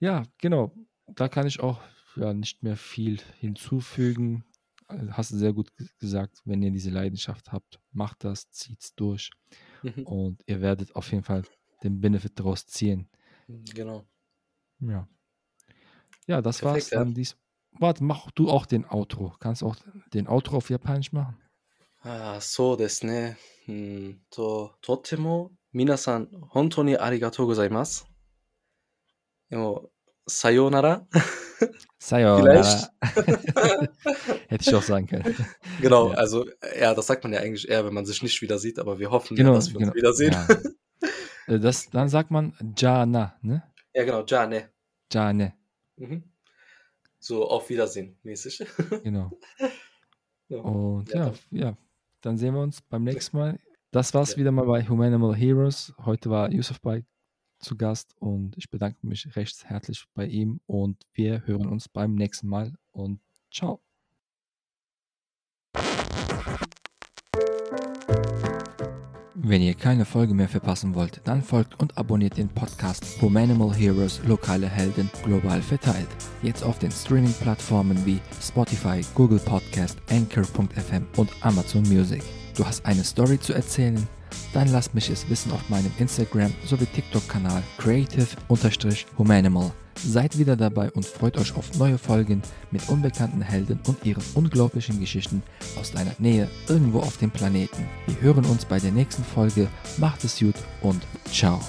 Ja, genau. Da kann ich auch ja, nicht mehr viel hinzufügen. Also, hast du sehr gut gesagt, wenn ihr diese Leidenschaft habt, macht das, zieht es durch mhm. und ihr werdet auf jeden Fall den Benefit daraus ziehen. Mhm, genau. Ja. Ja, das Perfekt, war's dann ja. dies. Warte, mach du auch den Outro. Kannst auch den Outro auf Japanisch machen? Ah, so das ne. Hm, to, totemo minasan hontou ni gozaimasu. Jo, Sayonara. Sayonara. Hätte ich auch sagen können. Genau, ja. also ja, das sagt man ja eigentlich eher, wenn man sich nicht wieder sieht, aber wir hoffen, genau, ja, dass wir genau. uns wiedersehen. Ja. Äh, das, dann sagt man Jana, ne? Ja, genau, Jane. Jane. Mhm. So auf Wiedersehen mäßig. Genau. Und ja, ja, dann sehen wir uns beim nächsten Mal. Das war's wieder mal bei Humanimal Heroes. Heute war Yusuf bei zu Gast und ich bedanke mich recht herzlich bei ihm und wir hören uns beim nächsten Mal und ciao. Wenn ihr keine Folge mehr verpassen wollt, dann folgt und abonniert den Podcast Humanimal Heroes lokale Helden global verteilt. Jetzt auf den Streaming-Plattformen wie Spotify, Google Podcast, Anchor.fm und Amazon Music. Du hast eine Story zu erzählen? Dann lass mich es wissen auf meinem Instagram sowie TikTok-Kanal creative-humanimal. Seid wieder dabei und freut euch auf neue Folgen mit unbekannten Helden und ihren unglaublichen Geschichten aus deiner Nähe irgendwo auf dem Planeten. Wir hören uns bei der nächsten Folge. Macht es gut und ciao.